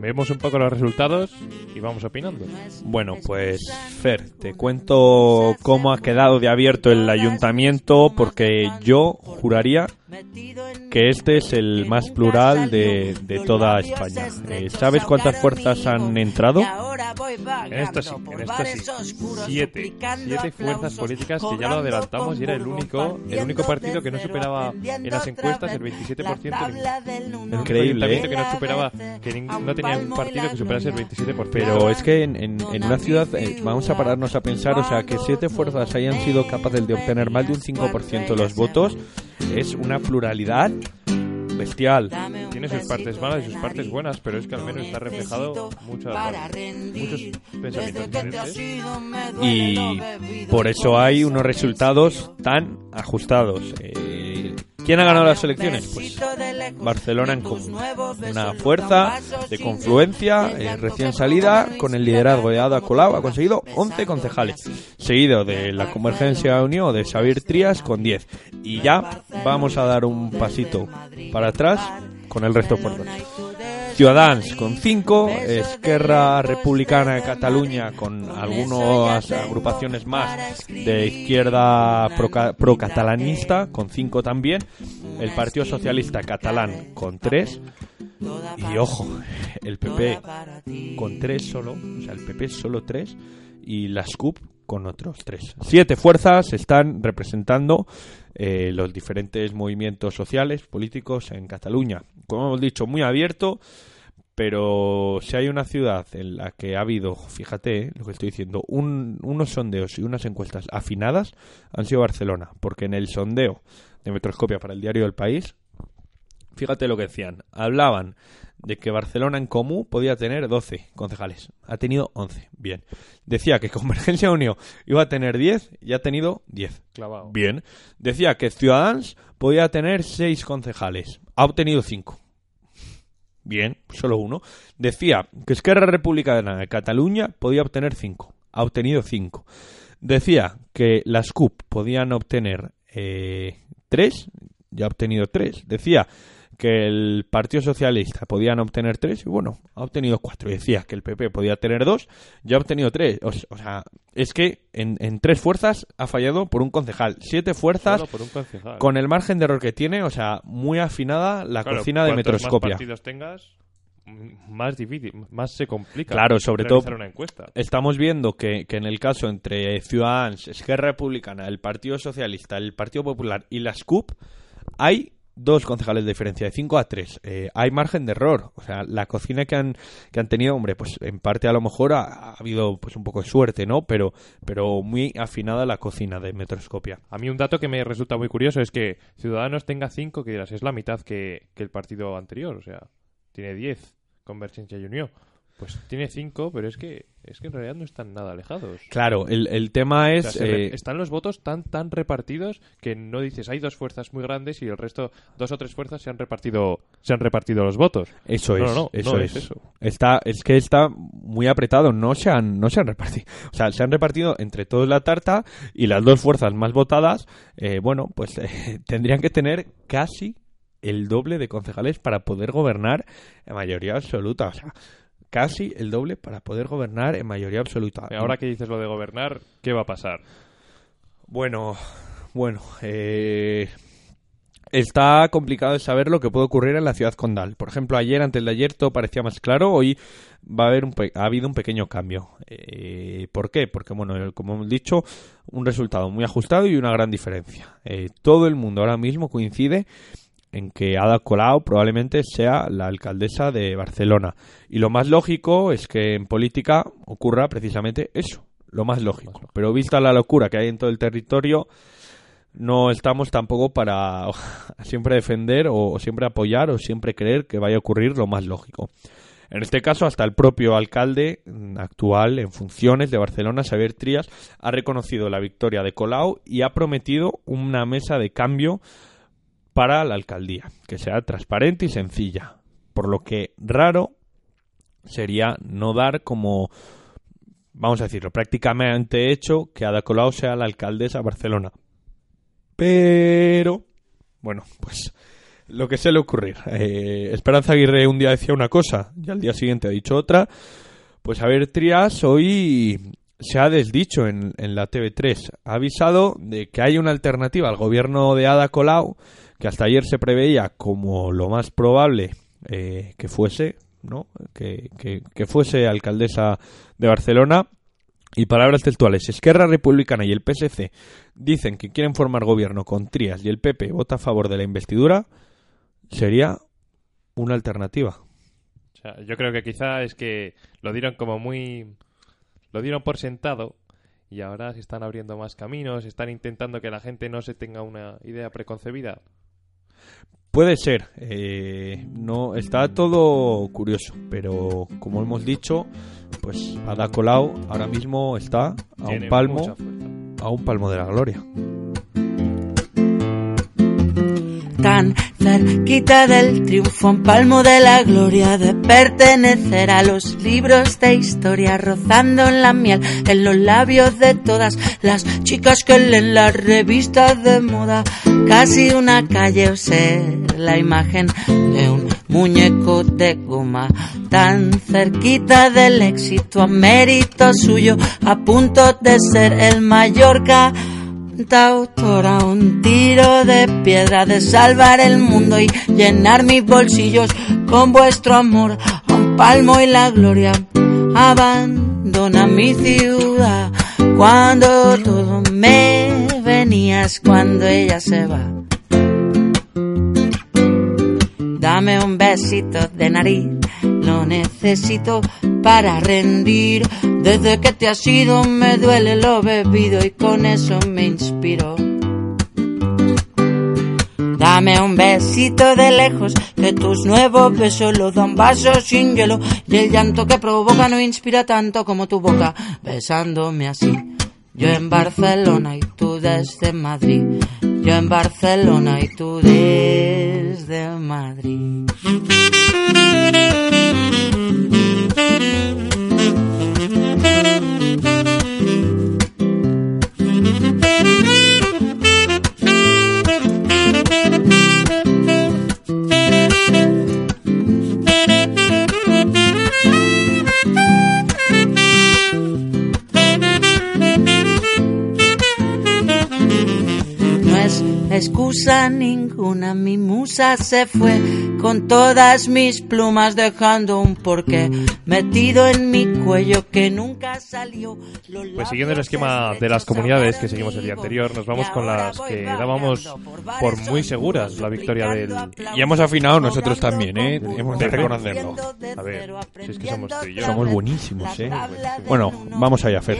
vemos un poco los resultados y vamos opinando. Bueno, pues Fer, te cuento cómo ha quedado de abierto el ayuntamiento porque yo juraría que este es el más plural de, de toda España. Eh, ¿Sabes cuántas fuerzas han entrado? En esta sí, en esta sí. Siete. Siete fuerzas políticas que ya lo adelantamos y era el único, el único partido que no superaba en las encuestas el 27%. El único Increíble, ¿eh? que no superaba, que no tenía un partido que superase el 27%. Pero es que en, en- en una ciudad, eh, vamos a pararnos a pensar, o sea, que siete fuerzas hayan sido capaces de obtener más de un 5% de los votos, es una pluralidad bestial. Tiene sus partes malas y sus partes buenas, pero es que al menos está reflejado muchas, muchos pensamientos diferentes. Y por eso hay unos resultados tan ajustados. Eh, ¿Quién ha ganado las elecciones? Pues Barcelona en común. Una fuerza de confluencia eh, recién salida con el liderazgo de Ada Colau ha conseguido 11 concejales, seguido de la Convergencia Unión de Xavier Trías con 10. Y ya vamos a dar un pasito para atrás con el resto de fuerzas. Ciudadans con 5, Esquerra Republicana de Cataluña con algunas agrupaciones más de izquierda proca- procatalanista con 5 también, el Partido Socialista Catalán con 3 y ojo, el PP con 3 solo, o sea, el PP solo 3 y las CUP con otros 3. Siete fuerzas están representando eh, los diferentes movimientos sociales, políticos en Cataluña. Como hemos dicho, muy abierto, pero si hay una ciudad en la que ha habido, fíjate eh, lo que estoy diciendo, un- unos sondeos y unas encuestas afinadas, han sido Barcelona, porque en el sondeo de Metroscopia para el diario El País, fíjate lo que decían, hablaban de que Barcelona en común podía tener 12 concejales. Ha tenido 11. Bien. Decía que Convergencia Unión iba a tener 10 y ha tenido 10. Clavado. Bien. Decía que Ciudadanos podía tener 6 concejales. Ha obtenido 5. Bien, solo uno. Decía que Esquerra Republicana de Cataluña podía obtener 5. Ha obtenido 5. Decía que las CUP podían obtener 3. ya ha obtenido 3. Decía que el Partido Socialista podían obtener 3 y bueno, ha obtenido 4. Decía que el PP podía tener 2, ya ha obtenido 3. O, sea, es que en, en tres fuerzas ha fallado por un concejal. Siete fuerzas Solo por un concejal. con el margen de error que tiene, o sea, muy afinada la Claro, cocina de cuantos más Metroscopia. partidos tengas, más difícil, más se complica. Claro, sobre todo realizar una encuesta. estamos viendo que, que en el caso entre Ciudadanos, Esquerra Republicana, el Partido Socialista, el Partido Popular y las CUP, hay dos concejales de diferencia, de 5 a 3. hay margen de error. O sea, la cocina que han, que han tenido, hombre, pues en parte a lo mejor ha, ha habido pues un poco de suerte, ¿no? Pero, pero muy afinada la cocina de Metroscopia. A mí un dato que me resulta muy curioso es que Ciudadanos tenga 5, que dirás, es la mitad que, que el partido anterior, o sea, tiene 10, Convergencia y Unión. Pues tiene 5, pero es que es que en realidad no están nada alejados. Claro, el, el tema O es... sea, eh, están los votos tan tan repartidos que no dices hay dos fuerzas muy grandes y el resto dos o tres fuerzas se han repartido se han repartido los votos. Eso No, es, no, no, eso no es. eso. Está, es que está muy apretado, no se han, no se han repartido. O sea, se han repartido entre todos la tarta y las dos fuerzas más votadas, eh, bueno, pues eh, tendrían que tener casi el doble de concejales para poder gobernar en mayoría absoluta. O sea, casi el doble para poder gobernar en mayoría absoluta. Ahora que dices lo de gobernar, ¿qué va a pasar? Bueno, bueno, eh, está complicado de saber lo que puede ocurrir en la ciudad condal. Por ejemplo, ayer, antes de ayer, todo parecía más claro. Hoy va a haber un pe- ha habido un pequeño cambio. Eh, ¿Por qué? Porque, bueno, como hemos dicho, un resultado muy ajustado y una gran diferencia. Eh, todo el mundo ahora mismo coincide en que Ada Colau probablemente sea la alcaldesa de Barcelona. Y lo más lógico es que en política ocurra precisamente eso, lo más lógico. Pero vista la locura que hay en todo el territorio, no estamos tampoco para siempre defender o, o siempre apoyar o siempre creer que vaya a ocurrir lo más lógico. En este caso, hasta el propio alcalde actual en funciones de Barcelona, Xavier Trías, ha reconocido la victoria de Colau y ha prometido una mesa de cambio para la alcaldía, que sea transparente y sencilla. Por lo que raro sería no dar como, vamos a decirlo, prácticamente hecho que Ada Colau sea la alcaldesa de Barcelona. Pero, bueno, pues lo que suele ocurrir. Eh, Esperanza Aguirre un día decía una cosa y al día siguiente ha dicho otra. Pues a ver, Trias hoy se ha desdicho en, en la TV3. Ha avisado de que hay una alternativa al gobierno de Ada Colau, que hasta ayer se preveía como lo más probable eh, que fuese, ¿no? Que, que- fuese alcaldesa de Barcelona. Y palabras textuales, Esquerra Republicana y el PSC dicen que quieren formar gobierno con Trias y el PP vota a favor de la investidura, sería una alternativa. Yo creo que quizá es que lo dieron como muy... Lo dieron por sentado y ahora se están abriendo más caminos, están intentando que la gente no se tenga una idea preconcebida. Puede ser, eh, no está todo curioso, pero como hemos dicho, pues Ada Colau ahora mismo está a Tiene un palmo, a un palmo de la gloria. Tan cerquita del triunfo, un palmo de la gloria de pertenecer a los libros de historia, rozando en la miel en los labios de todas las chicas que leen las revistas de moda. Casi una calle o ser la imagen de un muñeco de goma, tan cerquita del éxito a mérito suyo, a punto de ser el Mallorca autora un tiro de piedra de salvar el mundo y llenar mis bolsillos con vuestro amor. A un palmo y la gloria abandona mi ciudad. Cuando todo me venías cuando ella se va. Dame un besito de nariz, lo necesito para rendir. Desde que te has ido me duele lo bebido y con eso me inspiro. Dame un besito de lejos, que tus nuevos besos lo dan vasos sin hielo y el llanto que provoca no inspira tanto como tu boca besándome así. Yo en Barcelona y tú desde Madrid. Yo en Barcelona y tú desde Madrid. Excusa ninguna, mi musa se fue con todas mis plumas dejando un porqué metido en mi cuello que nunca salió. Pues siguiendo el esquema de las comunidades que seguimos el día anterior, nos vamos con las que dábamos por muy seguras la victoria del... Y hemos afinado nosotros también, ¿eh? Hemos de reconocerlo. A ver, si es que somos tú y yo. Somos buenísimos, ¿eh? Bueno, vamos allá, Fer.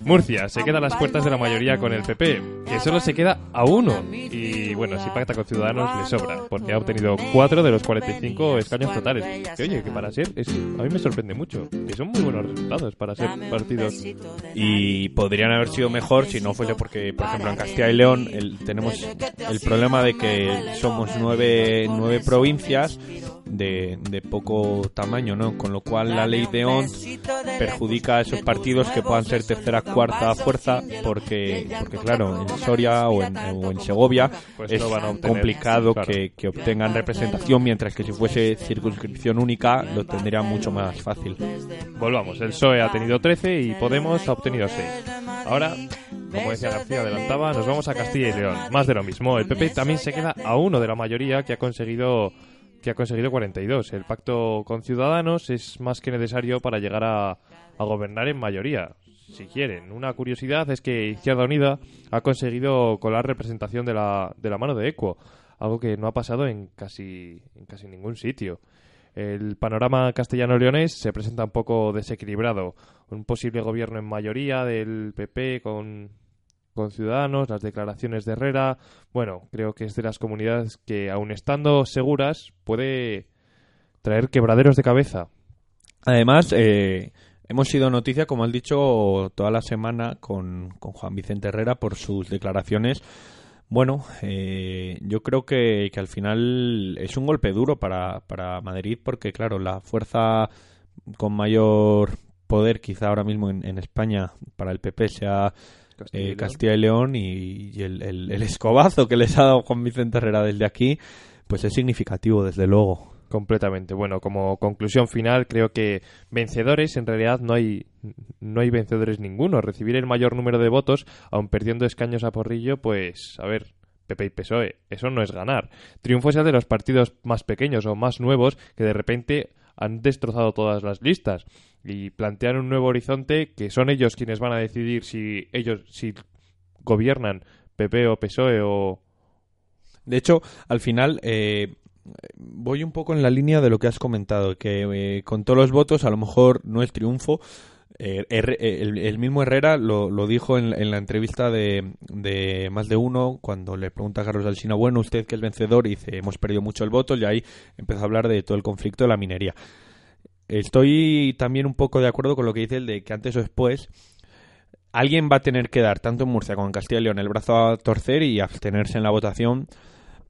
Murcia se queda a las puertas de la mayoría con el PP, que solo se queda a uno. Y bueno, si pacta con Ciudadanos le sobra, porque ha obtenido 4 de los 45 escaños totales. Que oye, que para ser, es- a mí me sorprende mucho, que son muy buenos resultados para ser partidos. Y podrían haber sido mejor si no fuese porque, por ejemplo, en Castilla y León el- tenemos el problema de que somos nueve, nueve provincias de, de poco tamaño, ¿no? Con lo cual la ley de ONT perjudica a esos partidos que puedan ser tercera, cuarta fuerza, porque, porque claro, en Soria o en, o en Segovia Pues es van a obtener, complicado claro. que, que obtengan representación, mientras que si fuese circunscripción única lo tendría mucho más fácil. Volvamos, el PSOE ha tenido 13 y Podemos ha obtenido 6. Ahora, como decía García adelantaba, nos vamos a Castilla y León. Más de lo mismo, el PP también se queda a uno de la mayoría que ha conseguido que ha conseguido 42. El pacto con Ciudadanos es más que necesario para llegar a, gobernar en mayoría, si quieren. Una curiosidad es que Izquierda Unida ha conseguido colar representación de la, de la mano de Equo, algo que no ha pasado en casi, en casi ningún sitio. El panorama castellano-leonés se presenta un poco desequilibrado. Un posible gobierno en mayoría del PP con, con Ciudadanos, las declaraciones de Herrera. Bueno, creo que es de las comunidades que, aun estando seguras, puede traer quebraderos de cabeza. Además, eh, hemos sido noticia, como has dicho, toda la semana con, con Juan Vicente Herrera por sus declaraciones. Bueno, eh, yo creo que, que al final es un golpe duro para, para Madrid porque, claro, la fuerza con mayor poder quizá ahora mismo en, en España para el PP sea Castilla y eh, León. Castilla y León y, y el, el- el escobazo que les ha dado Juan Vicente Herrera desde aquí, pues es significativo, desde luego. Completamente. Bueno, como conclusión final, creo que vencedores en realidad no hay no hay vencedores ninguno. Recibir el mayor número de votos, aun perdiendo escaños a porrillo, pues a ver, PP y PSOE, eso no es ganar. Triunfo sea de los partidos más pequeños o más nuevos que de repente han destrozado todas las listas y plantean un nuevo horizonte que son ellos quienes van a decidir si ellos si gobiernan PP o PSOE o De hecho, al final eh, voy un poco en la línea de lo que has comentado, que eh, con todos los votos a lo mejor no es triunfo. Eh, eh, el, mismo Herrera lo, lo dijo en, la entrevista de, Más de Uno, cuando le pregunta a Carlos Alsina, bueno, usted que es vencedor, dice, hemos perdido mucho el voto, y ahí empezó a hablar de todo el conflicto de la minería. Estoy también un poco de acuerdo con lo que dice el de que antes o después alguien va a tener que dar, tanto en Murcia como en Castilla y León, el brazo a torcer y abstenerse en la votación,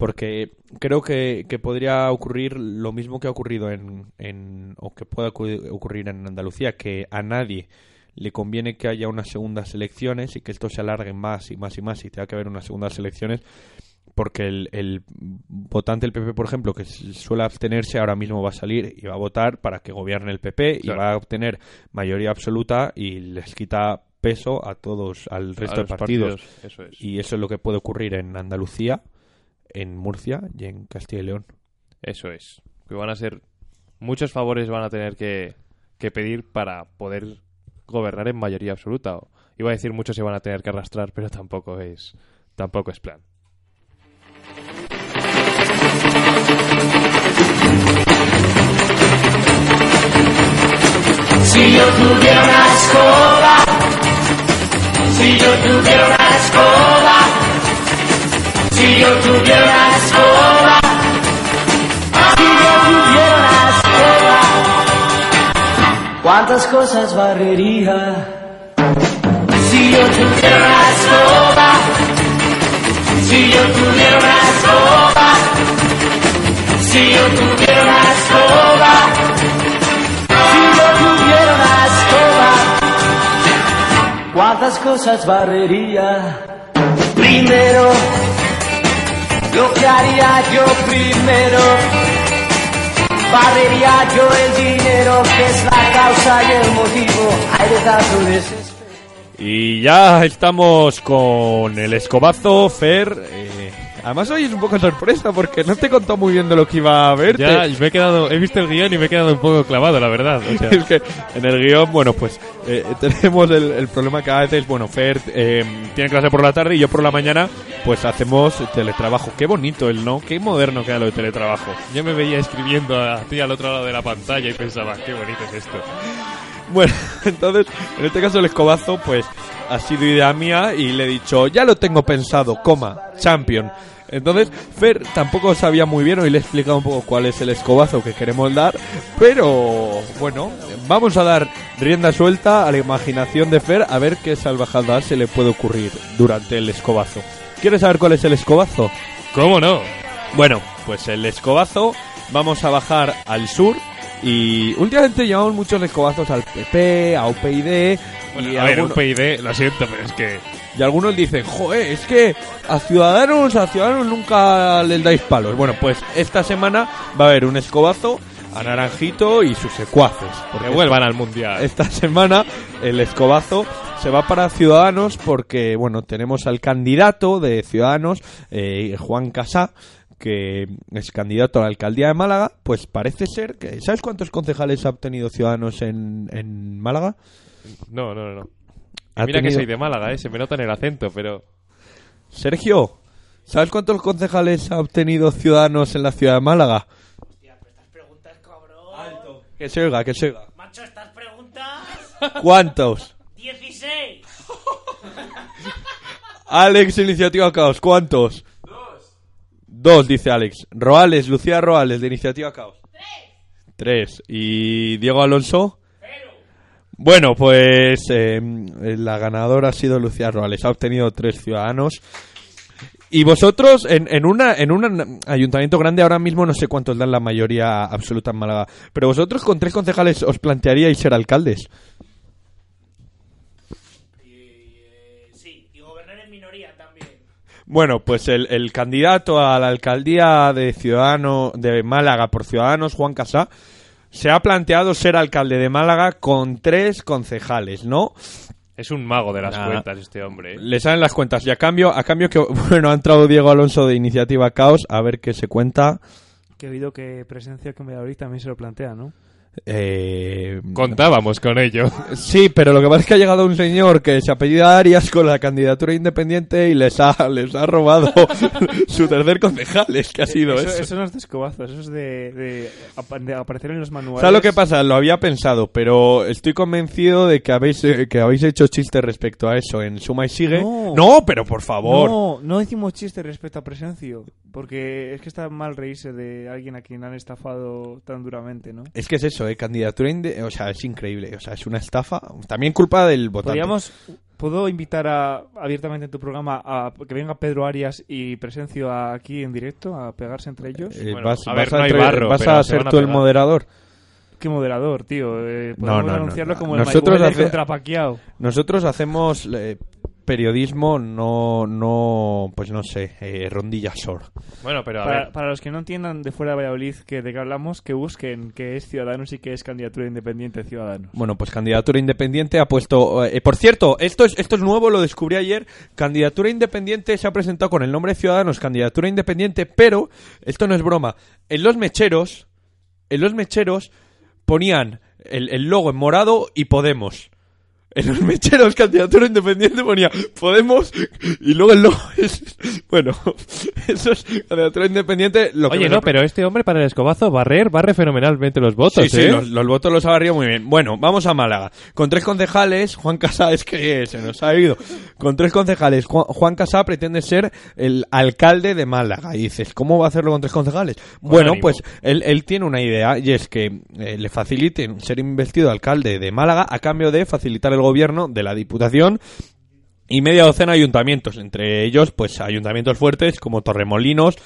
porque creo que, que podría ocurrir lo mismo que ha ocurrido en, en o que pueda ocu- ocurrir en Andalucía, que a nadie le conviene que haya unas segundas elecciones y que esto se alargue más y más y más y tenga que haber unas segundas elecciones porque el, el votante del PP, por ejemplo, que suele abstenerse, ahora mismo va a salir y va a votar para que gobierne el PP Claro. y va a obtener mayoría absoluta y les quita peso a todos, al resto de partidos. partidos, eso es. Y eso es lo que puede ocurrir en Andalucía, en Murcia y en Castilla y León. Eso es. Que van a ser. Muchos favores van a tener que, que pedir para poder gobernar en mayoría absoluta. Iba a decir muchos se van a tener que arrastrar, pero tampoco es. Tampoco es plan. Si yo tuviera una escoba, si yo tuviera una escoba, si yo tuviera una escoba, si yo tuviera una escoba, ¿cuántas cosas barrería? Si yo tuviera una escoba, si yo tuviera una escoba, si yo tuviera una escoba. Si yo tuviera una escoba, ¿cuántas cosas barrería? Primero, lo que haría yo primero, barrería yo el dinero que es la causa y el motivo. Hay de tanto desespero. Y ya estamos con el escobazo, Fer. eh, Además hoy es un poco sorpresa porque no te contó muy bien de lo que iba a verte. Ya, me he quedado, he visto el guion y me he quedado un poco clavado, la verdad. o sea. es que en el guion, bueno, pues eh, tenemos el, el problema que a veces, bueno, Fer eh, tiene clase por la tarde y yo por la mañana, pues hacemos teletrabajo. Qué bonito el no, qué moderno queda lo de teletrabajo. Yo me veía escribiendo a ti al otro lado de la pantalla y pensaba, qué bonito es esto. Bueno, entonces, en este caso el escobazo, pues ha sido idea mía y le he dicho, ya lo tengo pensado, coma, champion. Entonces, Fer tampoco sabía muy bien, hoy le he explicado un poco cuál es el escobazo que queremos dar, pero bueno, vamos a dar rienda suelta a la imaginación de Fer a ver qué salvajada se le puede ocurrir durante el escobazo. ¿Quieres saber cuál es el escobazo? ¿Cómo no? Bueno, pues el escobazo, vamos a bajar al sur y últimamente llevamos muchos escobazos al PP, a UPyD Bueno, y a ver, algunos- un PID, lo siento, pero es que... y algunos dicen, joder, es que a Ciudadanos, a Ciudadanos nunca les dais palos. Bueno, pues esta semana va a haber un escobazo a Naranjito y sus secuaces. Que vuelvan al Mundial. Esta semana el escobazo se va para Ciudadanos porque, bueno, tenemos al candidato de Ciudadanos, eh, Juan Casá, que es candidato a la alcaldía de Málaga, pues parece ser que... ¿Sabes cuántos concejales ha obtenido Ciudadanos en, en Málaga? No, no, no. Mira que soy de Málaga, ¿eh? se me nota en el acento, pero... Sergio, ¿sabes cuántos concejales ha obtenido Ciudadanos en la ciudad de Málaga? Que se oiga, que se oiga. Macho, estas preguntas. ¿Cuántos? 16. Alex, Iniciativa Caos, ¿cuántos? Dos. Dos, dice Alex. Roales, Lucía Roales, de Iniciativa Caos. Tres. Tres. ¿Y Diego Alonso? Bueno, pues eh, la ganadora ha sido Lucía Roales. Ha obtenido tres ciudadanos. Y vosotros, en, en, una, en un ayuntamiento grande, ahora mismo no sé cuántos dan la mayoría absoluta en Málaga, pero vosotros con tres concejales os plantearíais ser alcaldes. Sí, y gobernar en minoría también. Bueno, pues el, el candidato a la alcaldía de Ciudadano de Málaga por Ciudadanos, Juan Casá, se ha planteado ser alcalde de Málaga con tres concejales, ¿no? Es un mago de las cuentas este hombre. ¿eh? Le salen las cuentas y a cambio, a cambio que bueno, ha entrado Diego Alonso de Iniciativa Caos a ver qué se cuenta. Que he oído que presencia que Valladolid también se lo plantea, ¿no? Eh, Contábamos con ello. Sí, pero lo que pasa es que ha llegado un señor que se apellida Arias con la candidatura independiente y les ha, les ha robado su tercer concejal. Es que ha sido eso. eso. no es de escobazo, eso es de, de apa- de aparecer en los manuales. ¿Sabes lo que pasa? Lo había pensado, pero estoy convencido de que habéis, eh, que habéis hecho chistes respecto a eso en Suma y Sigue. No. pero por favor. No, no hicimos chiste respecto a Presencio, porque es que está mal reírse de alguien a quien han estafado tan duramente, ¿no? Es que es eso, ¿eh? Candidatura inde- O sea, es increíble. O sea, es una estafa. También culpa del votante. Podríamos, ¿Puedo invitar a, abiertamente en tu programa a que venga Pedro Arias y Presencio a- aquí en directo a pegarse entre ellos? Eh, vas vas a, entre- vas a ser tú el moderador. ¿Qué moderador, tío? Eh, No, podemos no, no, anunciarlo no. como el Nosotros hace-. Nosotros hacemos eh, periodismo, no, no, pues no sé, eh, rondilla sor. Bueno, pero a para, ver. para los que no entiendan de fuera de Valladolid que de qué hablamos, que busquen qué es Ciudadanos y qué es candidatura independiente Ciudadanos. Bueno, pues candidatura independiente ha puesto. eh, por cierto, esto es, esto es nuevo, lo descubrí ayer. Candidatura independiente se ha presentado con el nombre de Ciudadanos, candidatura independiente, pero esto no es broma. En los mecheros, en los mecheros ponían el, el logo en morado y Podemos. En los mecheros, candidatura independiente ponía Podemos y luego el logo es. Bueno, eso es candidatura independiente. Lo que Oye, no, pero este hombre para el escobazo barrer, barre fenomenalmente los votos, Sí, sí, ¿eh? los, los votos los ha barrido muy bien. Bueno, vamos a Málaga. Con tres concejales, Juan Casá, es que se nos ha ido. Con tres concejales, Juan, Juan Casá pretende ser el alcalde de Málaga. Y dices, ¿cómo va a hacerlo con tres concejales? bueno, ánimo. pues él, él tiene una idea y es que eh, le faciliten ser investido alcalde de Málaga a cambio de facilitar el gobierno de la Diputación y media docena de ayuntamientos, entre ellos pues ayuntamientos fuertes como Torremolinos,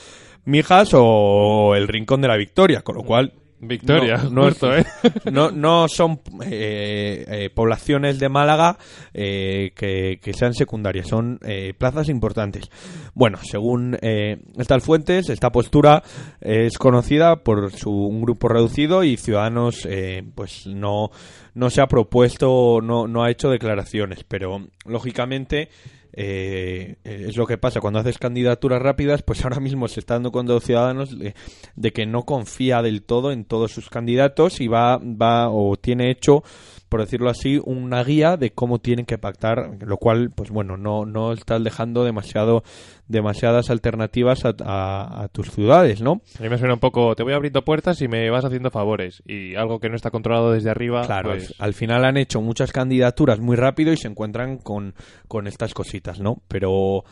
Mijas o el Rincón de la Victoria, con lo cual Victoria, no, no, ¿eh? no, no son eh, eh, poblaciones de Málaga eh, que, que sean secundarias, son eh, plazas importantes. Bueno, según eh, estas fuentes, esta postura es conocida por su, un grupo reducido y Ciudadanos eh, pues no, no se ha propuesto, no, no ha hecho declaraciones, pero lógicamente eh, es lo que pasa. Cuando haces candidaturas rápidas, pues ahora mismo se está dando cuenta los ciudadanos de, de que no confía del todo en todos sus candidatos y va, va o tiene hecho por decirlo así, una guía de cómo tienen que pactar, lo cual, pues bueno, no, no estás dejando demasiado, demasiadas alternativas a, a- a tus ciudades, ¿no? A mí me suena un poco, te voy abriendo puertas y me vas haciendo favores. Y algo que no está controlado desde arriba, Claro, pues... al, al final han hecho muchas candidaturas muy rápido y se encuentran con, con estas cositas, ¿no? Pero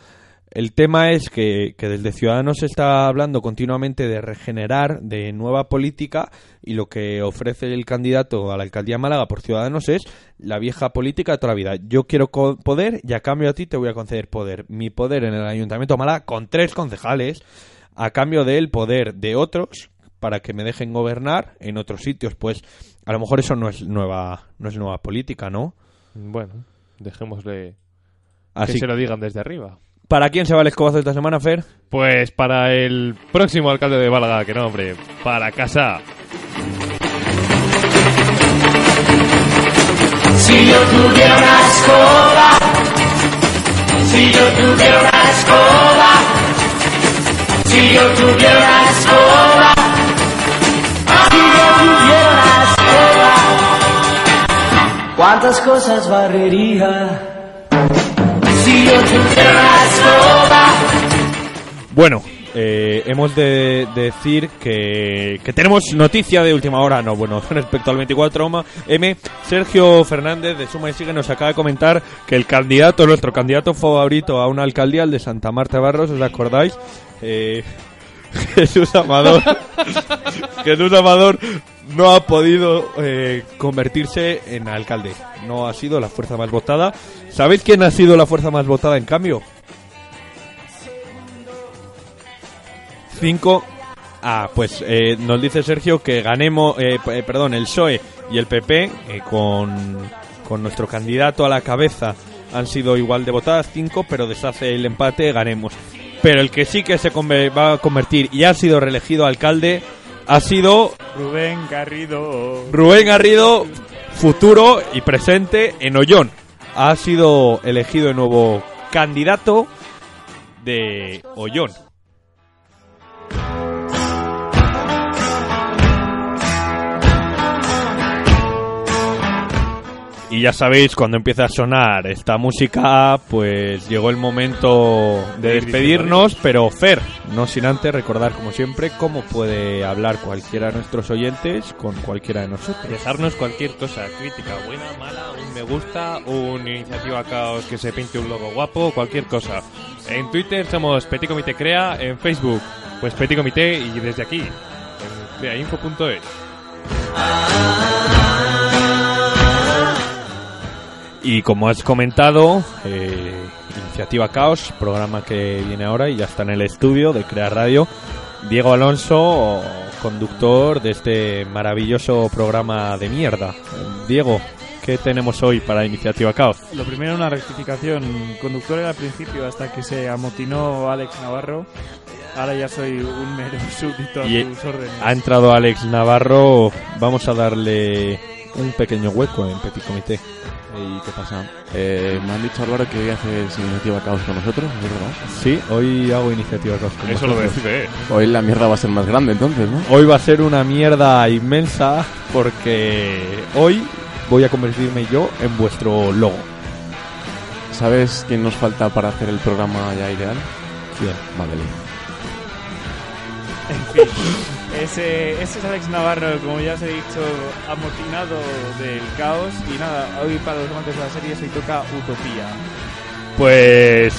el tema es que, que desde Ciudadanos se está hablando continuamente de regenerar, de nueva política, y lo que ofrece el candidato a la alcaldía de Málaga por Ciudadanos es la vieja política de toda la vida. Yo quiero poder y a cambio a ti te voy a conceder poder. Mi poder en el Ayuntamiento de Málaga con tres concejales, a cambio del poder de otros para que me dejen gobernar en otros sitios. Pues a lo mejor eso no es nueva, no es nueva política, ¿no? Bueno, dejémosle Así- que se lo digan desde arriba. ¿Para quién se va el escobazo esta semana, Fer? Pues para el próximo alcalde de Málaga, que no, hombre, para casa. Si yo tuviera una escoba, si yo tuviera una escoba, si yo tuviera una escoba, si yo tuviera una escoba, ¿cuántas cosas barrería? Bueno, eh, hemos de decir que, que tenemos noticia de última hora. No, bueno, respecto al 24M, Sergio Fernández de Suma y Sigue nos acaba de comentar que el candidato, nuestro candidato favorito a una alcaldía, el de Santa Marta Barros, ¿os acordáis? Eh, Jesús Amador. Jesús Amador no ha podido eh, convertirse en alcalde. No ha sido la fuerza más votada. ¿Sabéis quién ha sido la fuerza más votada en cambio? 5. Ah, pues eh, nos dice Sergio que ganemos, eh, eh, perdón, el PSOE y el PP con, con nuestro candidato a la cabeza han sido igual de votadas, 5, pero deshace el empate, ganemos. Pero el que sí que se va a convertir y ha sido reelegido alcalde ha sido Rubén Garrido. Rubén Garrido, futuro y presente en Ollón. Ha sido elegido el nuevo candidato de Ollón. Y ya sabéis, cuando empieza a sonar esta música, pues llegó el momento de De ir despedirnos, pero Fer, no sin antes recordar como siempre cómo puede hablar cualquiera de nuestros oyentes con cualquiera de nosotros. Dejarnos cualquier cosa, crítica, buena, mala, un me gusta, una iniciativa caos que se pinte un logo guapo, cualquier cosa. En Twitter somos Petit Comité Crea, en Facebook pues Petit Comité y desde aquí, en creainfo.es. Y como has comentado, eh, Iniciativa Caos, programa que viene ahora y ya está en el estudio de Crear Radio. Diego Alonso, conductor de este maravilloso programa de mierda. Diego, ¿qué tenemos hoy para Iniciativa Caos? Lo primero, una rectificación. Conductor era al principio hasta que se amotinó Alex Navarro. Ahora ya soy un mero súbdito a Y tus órdenes. ha entrado Alex Navarro, vamos a darle un pequeño hueco en Petit Comité. ¿Y qué pasa? Eh, me han dicho Álvaro que hoy haces iniciativa caos con nosotros, ¿es verdad? Sí, hoy hago Iniciativa Caos con Eso lo decide, ¿eh? Hoy la mierda va a ser más grande entonces, ¿no? Hoy va a ser una mierda inmensa porque hoy voy a convertirme yo en vuestro logo. ¿Sabes quién nos falta para hacer el programa ya ideal? ¿Quién? Madeleine. En fin, ese, es Alex Navarro, como ya os he dicho, amotinado del caos. Y nada, hoy para los amantes de la serie se toca Utopía. Pues,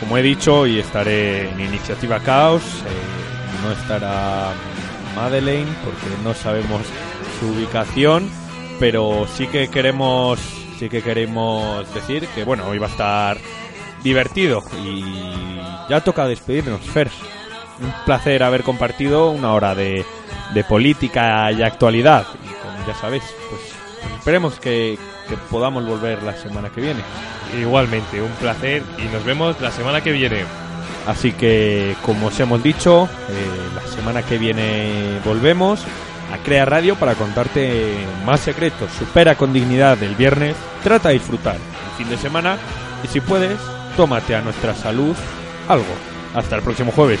como he dicho, hoy estaré en Iniciativa Caos. eh, no estará Madeleine porque no sabemos su ubicación, pero sí que queremos, sí que queremos decir que bueno, hoy va a estar divertido y ya toca despedirnos, Fer. Un placer haber compartido una hora de, de política y actualidad. Y como ya sabéis, pues esperemos que, que podamos volver la semana que viene. Igualmente, un placer y nos vemos la semana que viene. Así que, como os hemos dicho, eh, la semana que viene volvemos a Crea Radio para contarte más secretos. Supera con dignidad el viernes, trata de disfrutar el fin de semana y si puedes, tómate a nuestra salud algo. Hasta el próximo jueves.